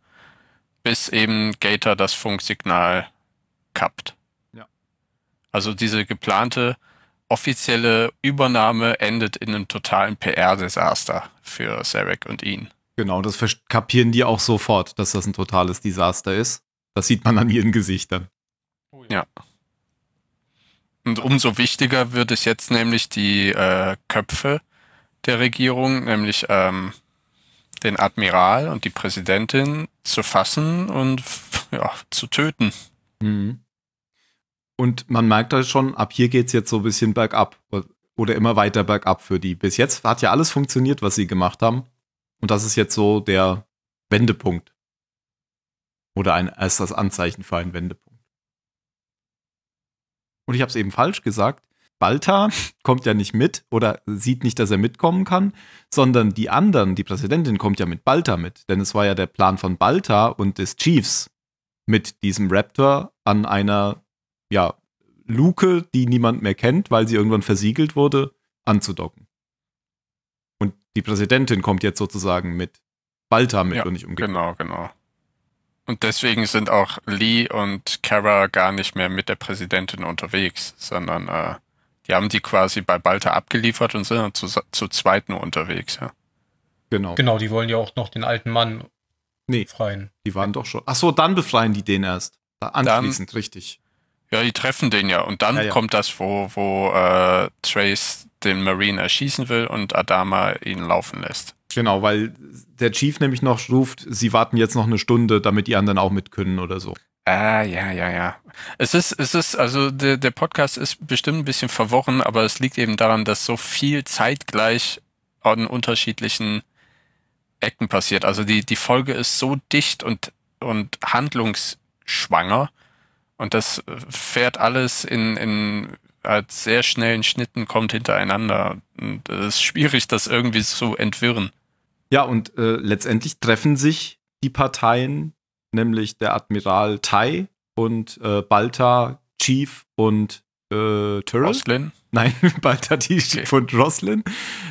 bis eben Gator das Funksignal kappt. Ja. Also diese geplante offizielle Übernahme endet in einem totalen PR-Desaster für Zarek und ihn. Genau, das kapieren die auch sofort, dass das ein totales Desaster ist. Das sieht man an ihren Gesichtern. Ja. Und umso wichtiger wird es jetzt nämlich die äh, Köpfe der Regierung, nämlich ähm, den Admiral und die Präsidentin zu fassen und ja, zu töten. Mhm. Und man merkt halt schon, ab hier geht's jetzt so ein bisschen bergab. Oder immer weiter bergab für die. Bis jetzt hat ja alles funktioniert, was sie gemacht haben. Und das ist jetzt so der Wendepunkt. Oder ein erstes Anzeichen für einen Wendepunkt. Und ich habe es eben falsch gesagt. Balta (laughs) kommt ja nicht mit oder sieht nicht, dass er mitkommen kann, sondern die anderen, die Präsidentin kommt ja mit Balta mit. Denn es war ja der Plan von Balta und des Chiefs, mit diesem Raptor an einer, ja, Luke, die niemand mehr kennt, weil sie irgendwann versiegelt wurde, anzudocken. Die Präsidentin kommt jetzt sozusagen mit Balta mit Ja, und nicht umgekehrt. Genau, genau. Und deswegen sind auch Lee und Kara gar nicht mehr mit der Präsidentin unterwegs, sondern äh, die haben die quasi bei Balta abgeliefert und sind dann zu, zu zweit nur unterwegs. Ja. Genau. Genau, die wollen ja auch noch den alten Mann Nee, befreien. die waren doch schon. Ach so, dann befreien die den erst. Anschließend, richtig. Ja, die treffen den ja. Und dann Ja, ja. kommt das, wo, wo äh, Trace den Marine erschießen will und Adama ihn laufen lässt. Genau, weil der Chief nämlich noch ruft, sie warten jetzt noch eine Stunde, damit die anderen auch mit können oder so. Ah, ja, ja, ja. Es ist, es ist, also der, der Podcast ist bestimmt ein bisschen verworren, aber es liegt eben daran, dass so viel zeitgleich an unterschiedlichen Ecken passiert. Also die, die Folge ist so dicht und, und handlungsschwanger und das fährt alles in, in als sehr schnellen Schnitten kommt hintereinander. Und es ist schwierig, das irgendwie zu entwirren. Ja, und äh, letztendlich treffen sich die Parteien, nämlich der Admiral Tai und äh, Balta, Chief und äh, Tyrrell. Roslin? Nein, (laughs) Balta, Chief und Roslin.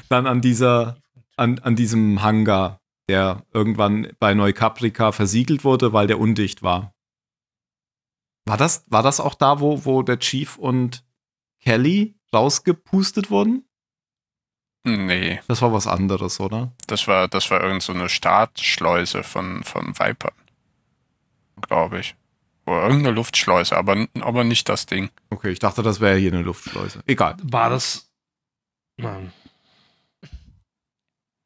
Dann an dieser, an, an diesem Hangar, der irgendwann bei Neukaprika versiegelt wurde, weil der undicht war. War das, war das auch da, wo, wo der Chief und Kelly rausgepustet wurden? Nee, Das war was anderes, oder? das war, das war irgend so eine Startschleuse von, von Viper. Glaube ich. Oder irgendeine Luftschleuse, aber, aber nicht das Ding. Okay, ich dachte, das wäre hier eine Luftschleuse. Egal. War das. Nein.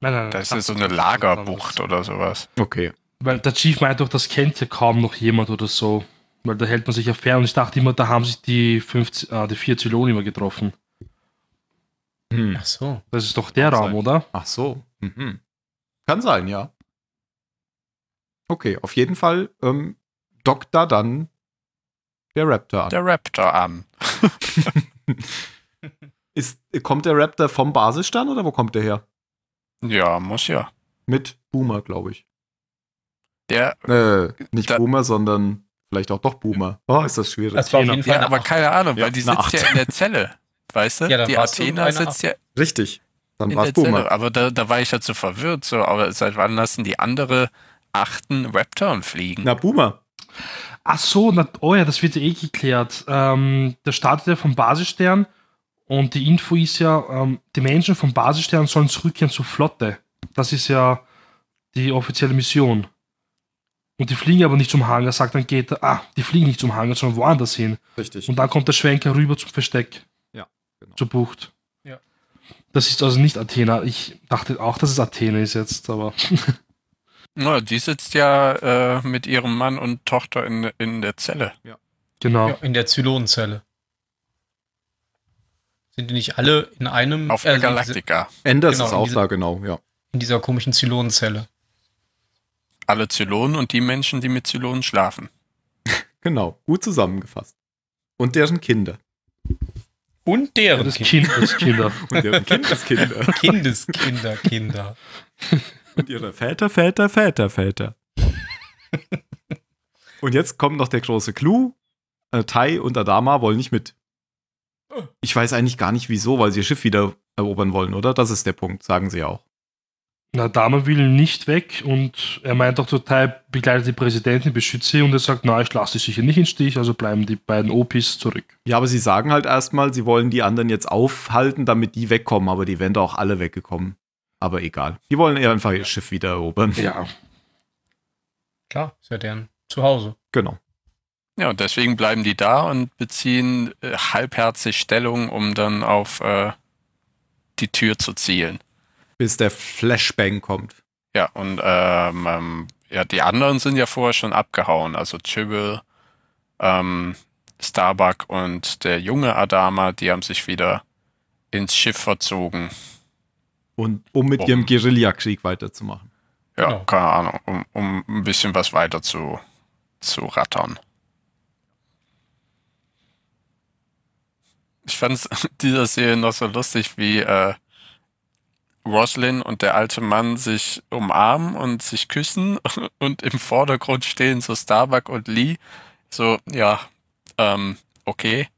Nein, nein, nein. Das ist so eine Lagerbucht oder sowas. Okay. Weil der Chief meint doch, das kennt ja kaum noch jemand oder so. Weil da hält man sich ja fern und ich dachte immer, da haben sich die, fünf, äh, die vier Zylonen immer getroffen. Hm. Ach so. Das ist doch der Kann Raum, sein. oder? Ach so. Mhm. Kann sein, ja. Okay, auf jeden Fall ähm, dockt da dann der Raptor an. Der Raptor an. (laughs) Ist, kommt der Raptor vom Basisstern oder wo kommt der her? Ja, muss ja. Mit Boomer, glaube ich. Der, Äh, nicht Da- Boomer, sondern vielleicht auch doch Boomer. Oh, ist das schwierig. Das war auf jeden Fall ja, aber Acht. keine Ahnung, Ja, weil die sitzt ja Acht. in der Zelle. Weißt du? Ja, die eine sitzt ja Richtig. Dann war es Boomer. Zelle. Aber da, da war ich ja zu verwirrt. So, aber seit wann lassen die andere achten Raptoren fliegen? Na, Boomer. Ach so, na, oh ja, das wird ja eh geklärt. Ähm, der startet ja vom Basisstern und die Info ist ja, ähm, die Menschen vom Basisstern sollen zurückkehren zur Flotte. Das ist ja die offizielle Mission. Und die fliegen aber nicht zum Hangar, sagt dann geht er, ah, die fliegen nicht zum Hangar, sondern woanders hin. Richtig. Und dann kommt der Schwenker rüber zum Versteck. Ja, genau. Zur Bucht. Ja. Das ist also nicht Athena. Ich dachte auch, dass es Athene ist jetzt, aber. (laughs) Na, die sitzt ja äh, mit ihrem Mann und Tochter in, in der Zelle. genau. Ja, in der Zylonenzelle. Sind die nicht alle in einem Auf der äh, diese- Galaktika. Enders Genau, ist auch diese- da, genau, ja. in dieser komischen Zylonenzelle? Alle Zylonen und die Menschen, die mit Zylonen schlafen. (laughs) Genau. Gut zusammengefasst. Und deren Kinder. Und Ja, deren das Kinder. Kind, das Kinder. (laughs) Und deren Kindeskinder. (laughs) Kindeskinder, Kinder. Und ihre Väter, Väter, Väter, Väter. und jetzt kommt noch der große Clou. Äh, Tai und Adama wollen nicht mit. Ich weiß eigentlich gar nicht wieso, weil sie ihr Schiff wieder erobern wollen, oder? Das ist der Punkt, sagen sie auch. Na, Dama will nicht weg und er meint auch total, begleitet die Präsidentin, beschütze sie und er sagt, na, ich lasse sie sicher nicht im Stich, also bleiben die beiden Opis zurück. Ja, aber sie sagen halt erstmal, sie wollen die anderen jetzt aufhalten, damit die wegkommen, aber die wären doch auch alle weggekommen. Aber egal. Die wollen eher einfach ihr Schiff wieder erobern. Ja. Klar, ist ja deren Zuhause. Genau. Ja, und deswegen bleiben die da und beziehen äh, halbherzig Stellung, um dann auf äh, die Tür zu zielen. Bis der Flashbang kommt. Ja, und ähm, ähm, ja, die anderen sind ja vorher schon abgehauen. Also Chibble, ähm, Starbuck und der junge Adama, die haben sich wieder ins Schiff verzogen. Und um mit Um- ihrem Guerillakrieg weiterzumachen. Ja, Genau. keine Ahnung, um, um ein bisschen was weiter zu, zu rattern. Ich fand (laughs) dieser Serie noch so lustig, wie äh, Roslyn und der alte Mann sich umarmen und sich küssen (laughs) und im Vordergrund stehen so Starbuck und Lee. So, ja, ähm, okay.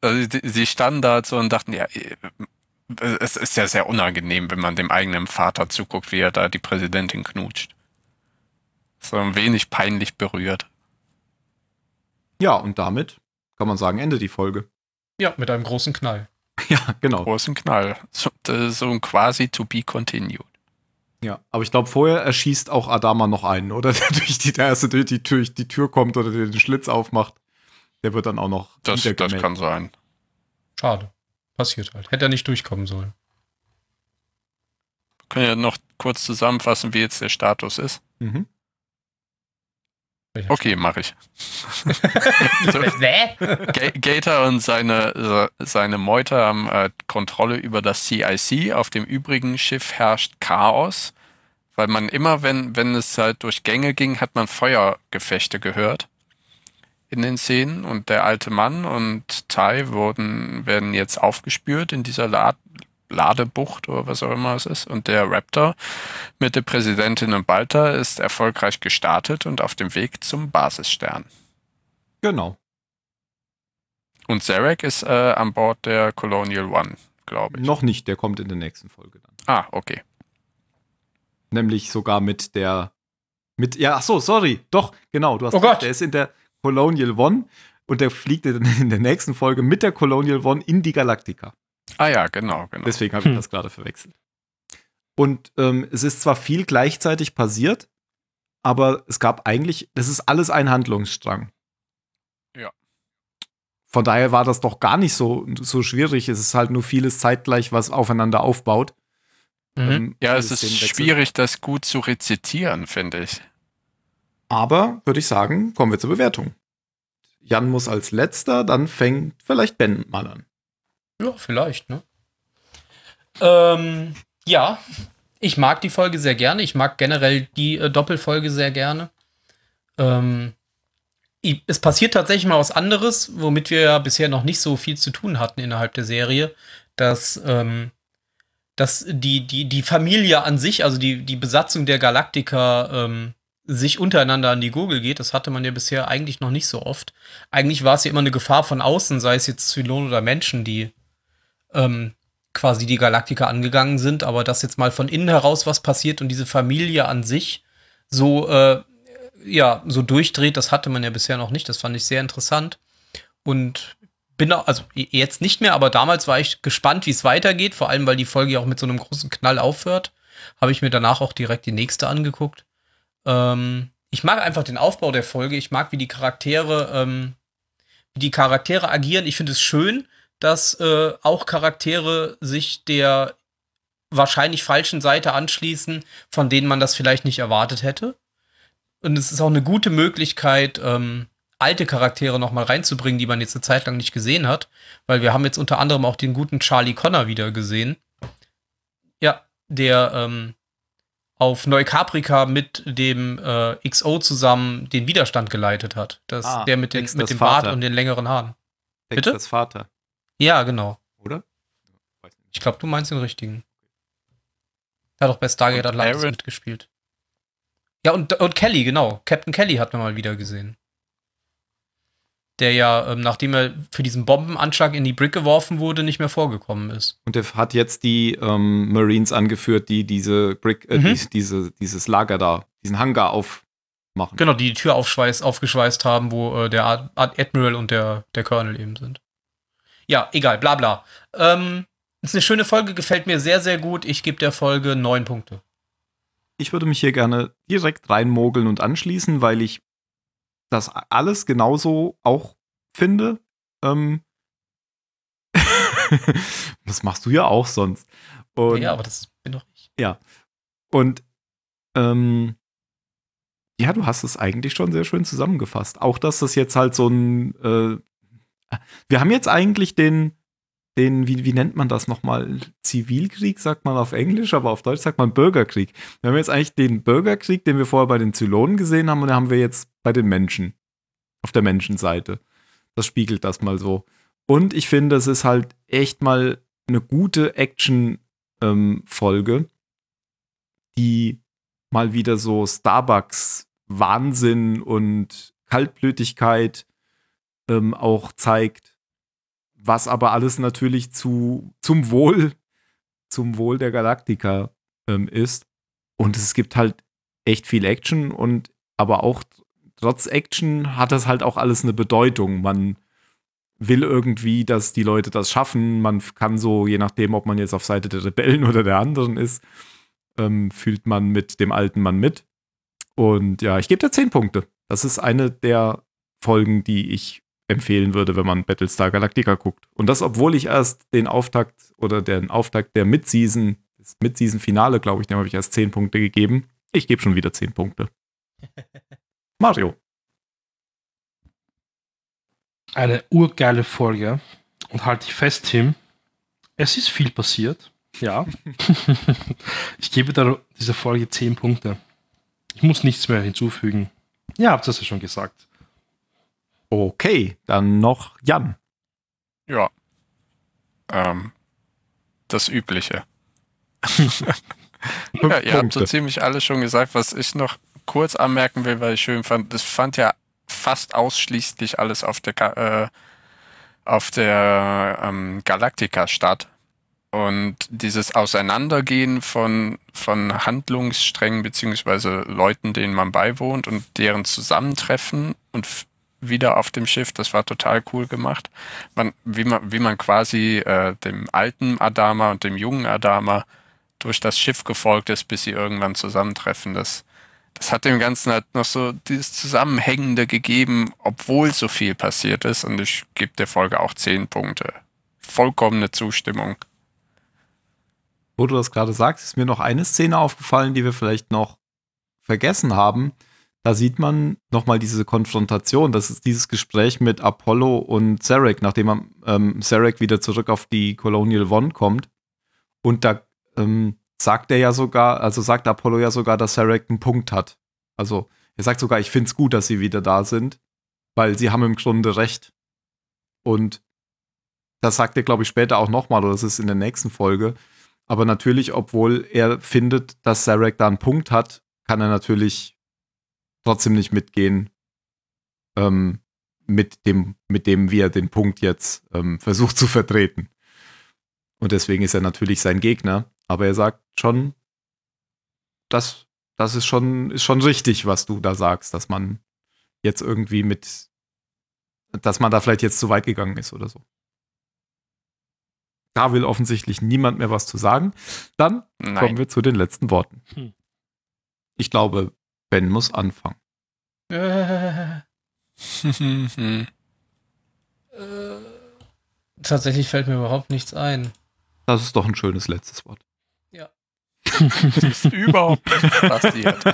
Also sie standen da so und dachten, ja, äh, es ist ja sehr unangenehm, wenn man dem eigenen Vater zuguckt, wie er da die Präsidentin knutscht. So ein wenig peinlich berührt. Ja, und damit kann man sagen, Ende die Folge. Ja, mit einem großen Knall. (laughs) Ja, genau. Großen Knall. So, das ist so ein quasi to be continued. Ja, aber ich glaube, vorher erschießt auch Adama noch einen, oder? (laughs) Der durch die, der erste durch die, Tür, durch die Tür kommt oder den Schlitz aufmacht. Der wird dann auch noch Das, das kann sein. Schade. Passiert halt. Hätte er nicht durchkommen sollen. Wir können ja noch kurz zusammenfassen, wie jetzt der Status ist. Mhm. Okay, mache ich. (laughs) so, Gator und seine, seine Meute haben äh, Kontrolle über das CIC. Auf dem übrigen Schiff herrscht Chaos, weil man immer, wenn, wenn es halt durch Gänge ging, hat man Feuergefechte gehört in den Szenen. Und der alte Mann und Tai wurden, werden jetzt aufgespürt in dieser La Ladebucht oder was auch immer es ist. Und der Raptor mit der Präsidentin und Balta ist erfolgreich gestartet und auf dem Weg zum Basisstern. Genau. Und Zarek ist äh, an Bord der Colonial One, glaube ich. Noch nicht, der kommt in der nächsten Folge dann. Ah, okay. Nämlich sogar mit der. Mit, ja, ach so, sorry. Doch, genau, du hast Oh recht, Gott. Der ist in der Colonial One und der fliegt dann in der nächsten Folge mit der Colonial One in die Galaktika. Ah ja, genau, genau. Deswegen habe ich Hm. das gerade verwechselt. Und ähm, es ist zwar viel gleichzeitig passiert, aber es gab eigentlich, das ist alles ein Handlungsstrang. Ja. Von daher war das doch gar nicht so, so schwierig. Es ist halt nur vieles zeitgleich, was aufeinander aufbaut. Mhm. Ähm, ja, es ist schwierig, das gut zu rezitieren, finde ich. Aber würde ich sagen, kommen wir zur Bewertung. Jan muss als letzter, dann fängt vielleicht Ben mal an. Ja, vielleicht, ne? Ähm, ja, ich mag die Folge sehr gerne. Ich mag generell die äh, Doppelfolge sehr gerne. Ähm, es passiert tatsächlich mal was anderes, womit wir ja bisher noch nicht so viel zu tun hatten innerhalb der Serie, dass, ähm, dass die, die, die Familie an sich, also die, die Besatzung der Galaktiker, ähm, sich untereinander an die Gurgel geht. Das hatte man ja bisher eigentlich noch nicht so oft. Eigentlich war es ja immer eine Gefahr von außen, sei es jetzt Zylonen oder Menschen, die ähm, quasi die Galaktiker angegangen sind, aber dass jetzt mal von innen heraus was passiert und diese Familie an sich so, äh, ja, so durchdreht, das hatte man ja bisher noch nicht. Das fand ich sehr interessant. Und bin auch, also jetzt nicht mehr, aber damals war ich gespannt, wie es weitergeht, vor allem weil die Folge ja auch mit so einem großen Knall aufhört. Habe ich mir danach auch direkt die nächste angeguckt. Ähm, ich mag einfach den Aufbau der Folge. Ich mag, wie die Charaktere, ähm, wie die Charaktere agieren. Ich finde es schön, dass äh, auch Charaktere sich der wahrscheinlich falschen Seite anschließen, von denen man das vielleicht nicht erwartet hätte. Und es ist auch eine gute Möglichkeit, ähm, alte Charaktere noch mal reinzubringen, die man jetzt eine Zeit lang nicht gesehen hat, weil wir haben jetzt unter anderem auch den guten Charlie Connor wieder gesehen. Ja, der ähm, auf Neukaprika mit dem äh, XO zusammen den Widerstand geleitet hat. Das, Ah, der mit, den, mit dem Bart Vater. und den längeren Haaren. Bitte? Dexters Vater, Ja, genau. oder? Ich glaube, du meinst den richtigen. Der hat doch bei Stargate Und Atlantis Aaron? mitgespielt. Ja, und, und Kelly, genau. Captain Kelly hat man mal wieder gesehen. Der ja, ähm, nachdem er für diesen Bombenanschlag in die Brick geworfen wurde, nicht mehr vorgekommen ist. Und der hat jetzt die ähm, Marines angeführt, die diese Brick, äh, Mhm. dies, diese, dieses Lager da, diesen Hangar aufmachen. Genau, die die Tür aufgeschweißt haben, wo äh, der Ad Ad Admiral und der, der Colonel eben sind. Ja, egal, bla bla. Ähm, ist eine schöne Folge, gefällt mir sehr, sehr gut. Ich gebe der Folge neun Punkte. Ich würde mich hier gerne direkt reinmogeln und anschließen, weil ich das alles genauso auch finde. Ähm (laughs) das machst du ja auch sonst. Und ja, aber das bin doch ich. Ja. Und ähm, ja, du hast es eigentlich schon sehr schön zusammengefasst. Auch, dass das jetzt halt so ein äh, wir haben jetzt eigentlich den, den, wie, wie nennt man das nochmal? Zivilkrieg, sagt man auf Englisch, aber auf Deutsch sagt man Bürgerkrieg. Wir haben jetzt eigentlich den Bürgerkrieg, den wir vorher bei den Zylonen gesehen haben, und den haben wir jetzt bei den Menschen. Auf der Menschenseite. Das spiegelt das mal so. Und ich finde, es ist halt echt mal eine gute Action-Folge, ähm, die mal wieder so Starbucks-Wahnsinn und Kaltblütigkeit ähm, auch zeigt, was aber alles natürlich zu, zum Wohl, zum Wohl der Galaktika ähm, ist. Und es gibt halt echt viel Action und aber auch trotz Action hat das halt auch alles eine Bedeutung. Man will irgendwie, dass die Leute das schaffen. Man kann so, je nachdem, ob man jetzt auf Seite der Rebellen oder der anderen ist, ähm, fühlt man mit dem alten Mann mit. Und ja, ich gebe dir zehn Punkte. Das ist eine der Folgen, die ich empfehlen würde, wenn man Battlestar Galactica guckt. Und das, obwohl ich erst den Auftakt oder den Auftakt der Mid-Season, das Mid-Season-Finale, glaube ich, dem habe ich erst 10 Punkte gegeben. Ich gebe schon wieder 10 Punkte. (laughs) Mario. Eine urgeile Folge. Und halte ich fest, Tim. Es ist viel passiert. Ja. (laughs) ich gebe da dieser Folge 10 Punkte. Ich muss nichts mehr hinzufügen. Ja, habt ihr das ja schon gesagt. Okay, dann noch Jan. Ja. Ähm, das Übliche. (laughs) ja, ihr habt so ziemlich alles schon gesagt, was ich noch kurz anmerken will, weil ich schön fand. Das fand ja fast ausschließlich alles auf der, äh, auf der ähm, Galactica statt. Und dieses Auseinandergehen von, von Handlungssträngen beziehungsweise Leuten, denen man beiwohnt und deren Zusammentreffen und wieder auf dem Schiff. Das war total cool gemacht. Man, wie, man, wie man quasi äh, dem alten Adama und dem jungen Adama durch das Schiff gefolgt ist, bis sie irgendwann zusammentreffen. Das, das hat dem Ganzen halt noch so dieses Zusammenhängende gegeben, obwohl so viel passiert ist. Und ich gebe der Folge auch zehn Punkte. Vollkommene Zustimmung. Wo du das gerade sagst, ist mir noch eine Szene aufgefallen, die wir vielleicht noch vergessen haben da sieht man nochmal diese Konfrontation. Das ist dieses Gespräch mit Apollo und Zarek, nachdem ähm, Zarek wieder zurück auf die Colonial One kommt. Und da ähm, sagt er ja sogar, also sagt Apollo ja sogar, dass Zarek einen Punkt hat. Also er sagt sogar, ich finde es gut, dass sie wieder da sind, weil sie haben im Grunde recht. Und das sagt er, glaube ich, später auch nochmal, oder das ist in der nächsten Folge. Aber natürlich, obwohl er findet, dass Zarek da einen Punkt hat, kann er natürlich trotzdem nicht mitgehen ähm, mit, dem, mit dem, wie er den Punkt jetzt ähm, (laughs) versucht zu vertreten. Und deswegen ist er natürlich sein Gegner. Aber er sagt schon, das, das ist schon, ist schon richtig, was du da sagst, dass man jetzt irgendwie mit, dass man da vielleicht jetzt zu weit gegangen ist oder so. Da will offensichtlich niemand mehr was zu sagen. Dann Nein. kommen wir zu den letzten Worten. Hm. Ich glaube, Ben muss anfangen. Äh. (laughs) äh, tatsächlich fällt mir überhaupt nichts ein. Das ist doch ein schönes letztes Wort. Ja. es (laughs) ist überhaupt nichts passiert.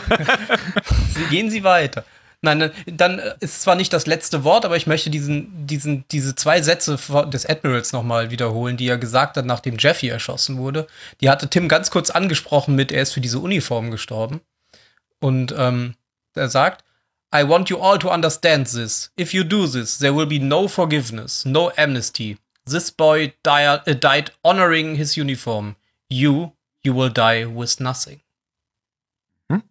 (laughs) Gehen Sie weiter. Nein, dann ist zwar nicht das letzte Wort, aber ich möchte diesen, diesen, diese zwei Sätze des Admirals nochmal wiederholen, die er gesagt hat, nachdem Jeffy erschossen wurde. Die hatte Tim ganz kurz angesprochen mit, er ist für diese Uniform gestorben. Und ähm, er sagt, I want you all to understand this. If you do this, there will be no forgiveness, no amnesty. This boy died, uh, died honoring his uniform. You, you will die with nothing. Hm?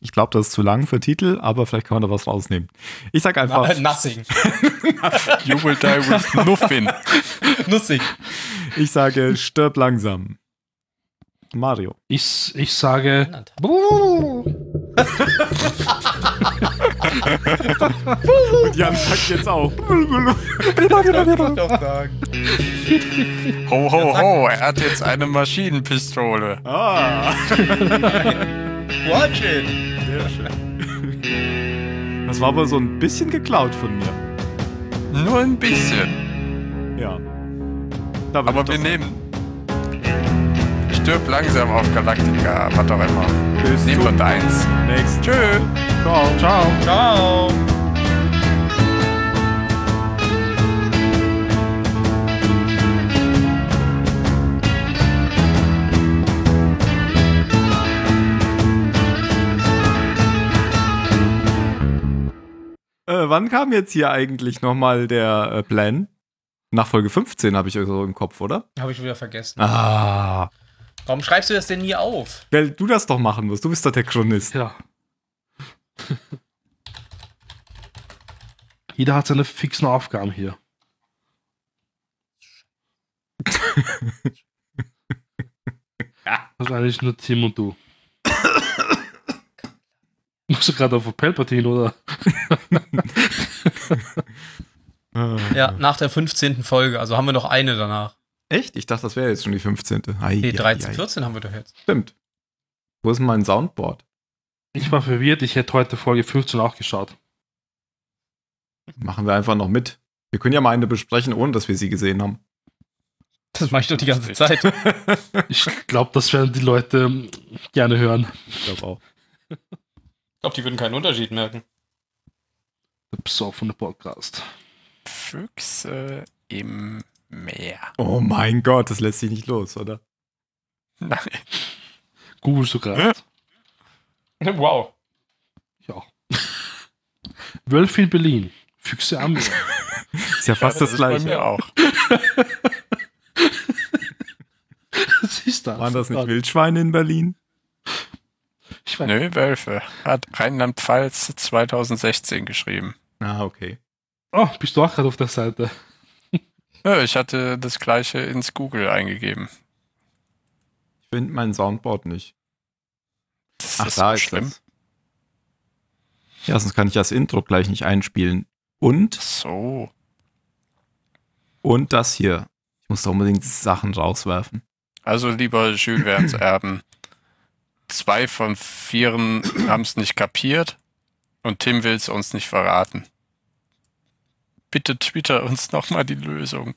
Ich glaube, das ist zu lang für Titel, aber vielleicht kann man da was rausnehmen. Ich sag einfach. Na, (laughs) nothing. (laughs) you will die with nothing. (laughs) nothing. Ich sage, stirb langsam. Mario. Ich, ich sage. Und Jan sagt jetzt auch. ho, ho, ho, er hat jetzt eine Maschinenpistole. Ah. (laughs) Watch it. Sehr schön. Das war aber so ein bisschen geklaut von mir. Nur ein bisschen. Ja. aber wir nehmen stirb langsam auf Galactica, was auch immer. Bis zum deins. nächsten Tschö. Ciao. Ciao. Ciao. Äh, wann kam jetzt hier eigentlich nochmal der äh, Plan? Nach Folge 15 habe ich so im Kopf, oder? Habe ich wieder vergessen. Ah. Warum schreibst du das denn nie auf? Weil du das doch machen musst. Du bist doch der Chronist. Ja. Jeder hat seine fixen Aufgaben hier. (laughs) Das ist eigentlich nur Tim und du. Musst du gerade auf Palpatine, oder? (laughs) Ja, nach der 15. Folge. Also haben wir noch eine danach. Echt? Ich dachte, das wäre jetzt schon die 15. Ei, Nee, ei, 13, ei. 14 haben wir doch jetzt. Stimmt. Wo ist denn mein Soundboard? Ich war verwirrt, ich hätte heute Folge 15 auch geschaut. Machen wir einfach noch mit. Wir können ja mal eine besprechen, ohne dass wir sie gesehen haben. Das mache ich doch die ganze (laughs) Zeit. Ich glaube, das werden die Leute ähm, gerne hören. Ich glaube auch. Ich glaube, die würden keinen Unterschied merken. Der besoffene Podcast. Füchse im Meer. Oh mein Gott, das lässt sich nicht los, oder? (laughs) Nein. Google gerade. Wow. Ja. (laughs) Wölfe in Berlin. Füchse am Meer. (laughs) Ist ja fast das, ist bei gleiche. mir auch. Was ist das? Waren das nicht Wildschweine in Berlin? Ich weiß. Nö, Wölfe. Hat Rheinland-Pfalz 2016 geschrieben. Ah, okay. Oh, bist du auch gerade auf der Seite? Nö, ich hatte das gleiche ins Google eingegeben. Ich finde mein Soundboard nicht. Das Ach, ist da so ist schlimm. das. Ja, sonst kann ich das Intro gleich nicht einspielen. Und, So. und das hier. Ich muss da unbedingt Sachen rauswerfen. Also lieber Jules Verne's (clears throat) Erben. Zwei von vieren haben es nicht kapiert und Tim will es uns nicht verraten. Bitte twitter uns nochmal die Lösung.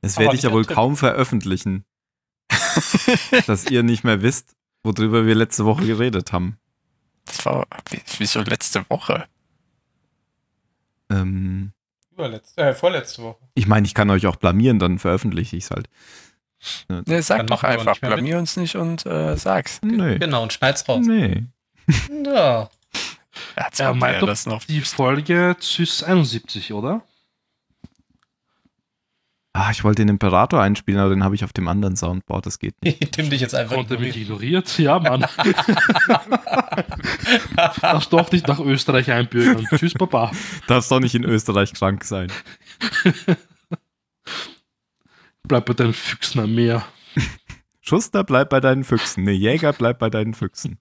Das werde ich ja wohl kaum veröffentlichen. (laughs) dass ihr nicht mehr wisst, worüber wir letzte Woche geredet haben. Das war wie- wieso letzte Woche? Ähm, Überletzte, äh, vorletzte Woche. ich meine, ich kann euch auch blamieren, dann veröffentliche ich es halt. Ne, sag Dann doch einfach, mehr mit. blamier uns nicht und äh, sag's. Nee. Genau, und schneid's raus. Nee. Ja. Als Er meint er doch das noch. die Folge SYS 71, oder? Ah, ich wollte den Imperator einspielen, aber den habe ich auf dem anderen Soundboard. Das geht nicht. (laughs) Tim dich jetzt einfach Konnte mich ignoriert? Ja, Mann. (laughs) Darfst doch nicht nach Österreich einbürgern. Tschüss, Papa. Darfst doch nicht in Österreich krank sein. (laughs) Bleib bei deinen Füchsen am Meer. Schuster, bleib bei deinen Füchsen. Nee, Jäger, bleib bei deinen Füchsen.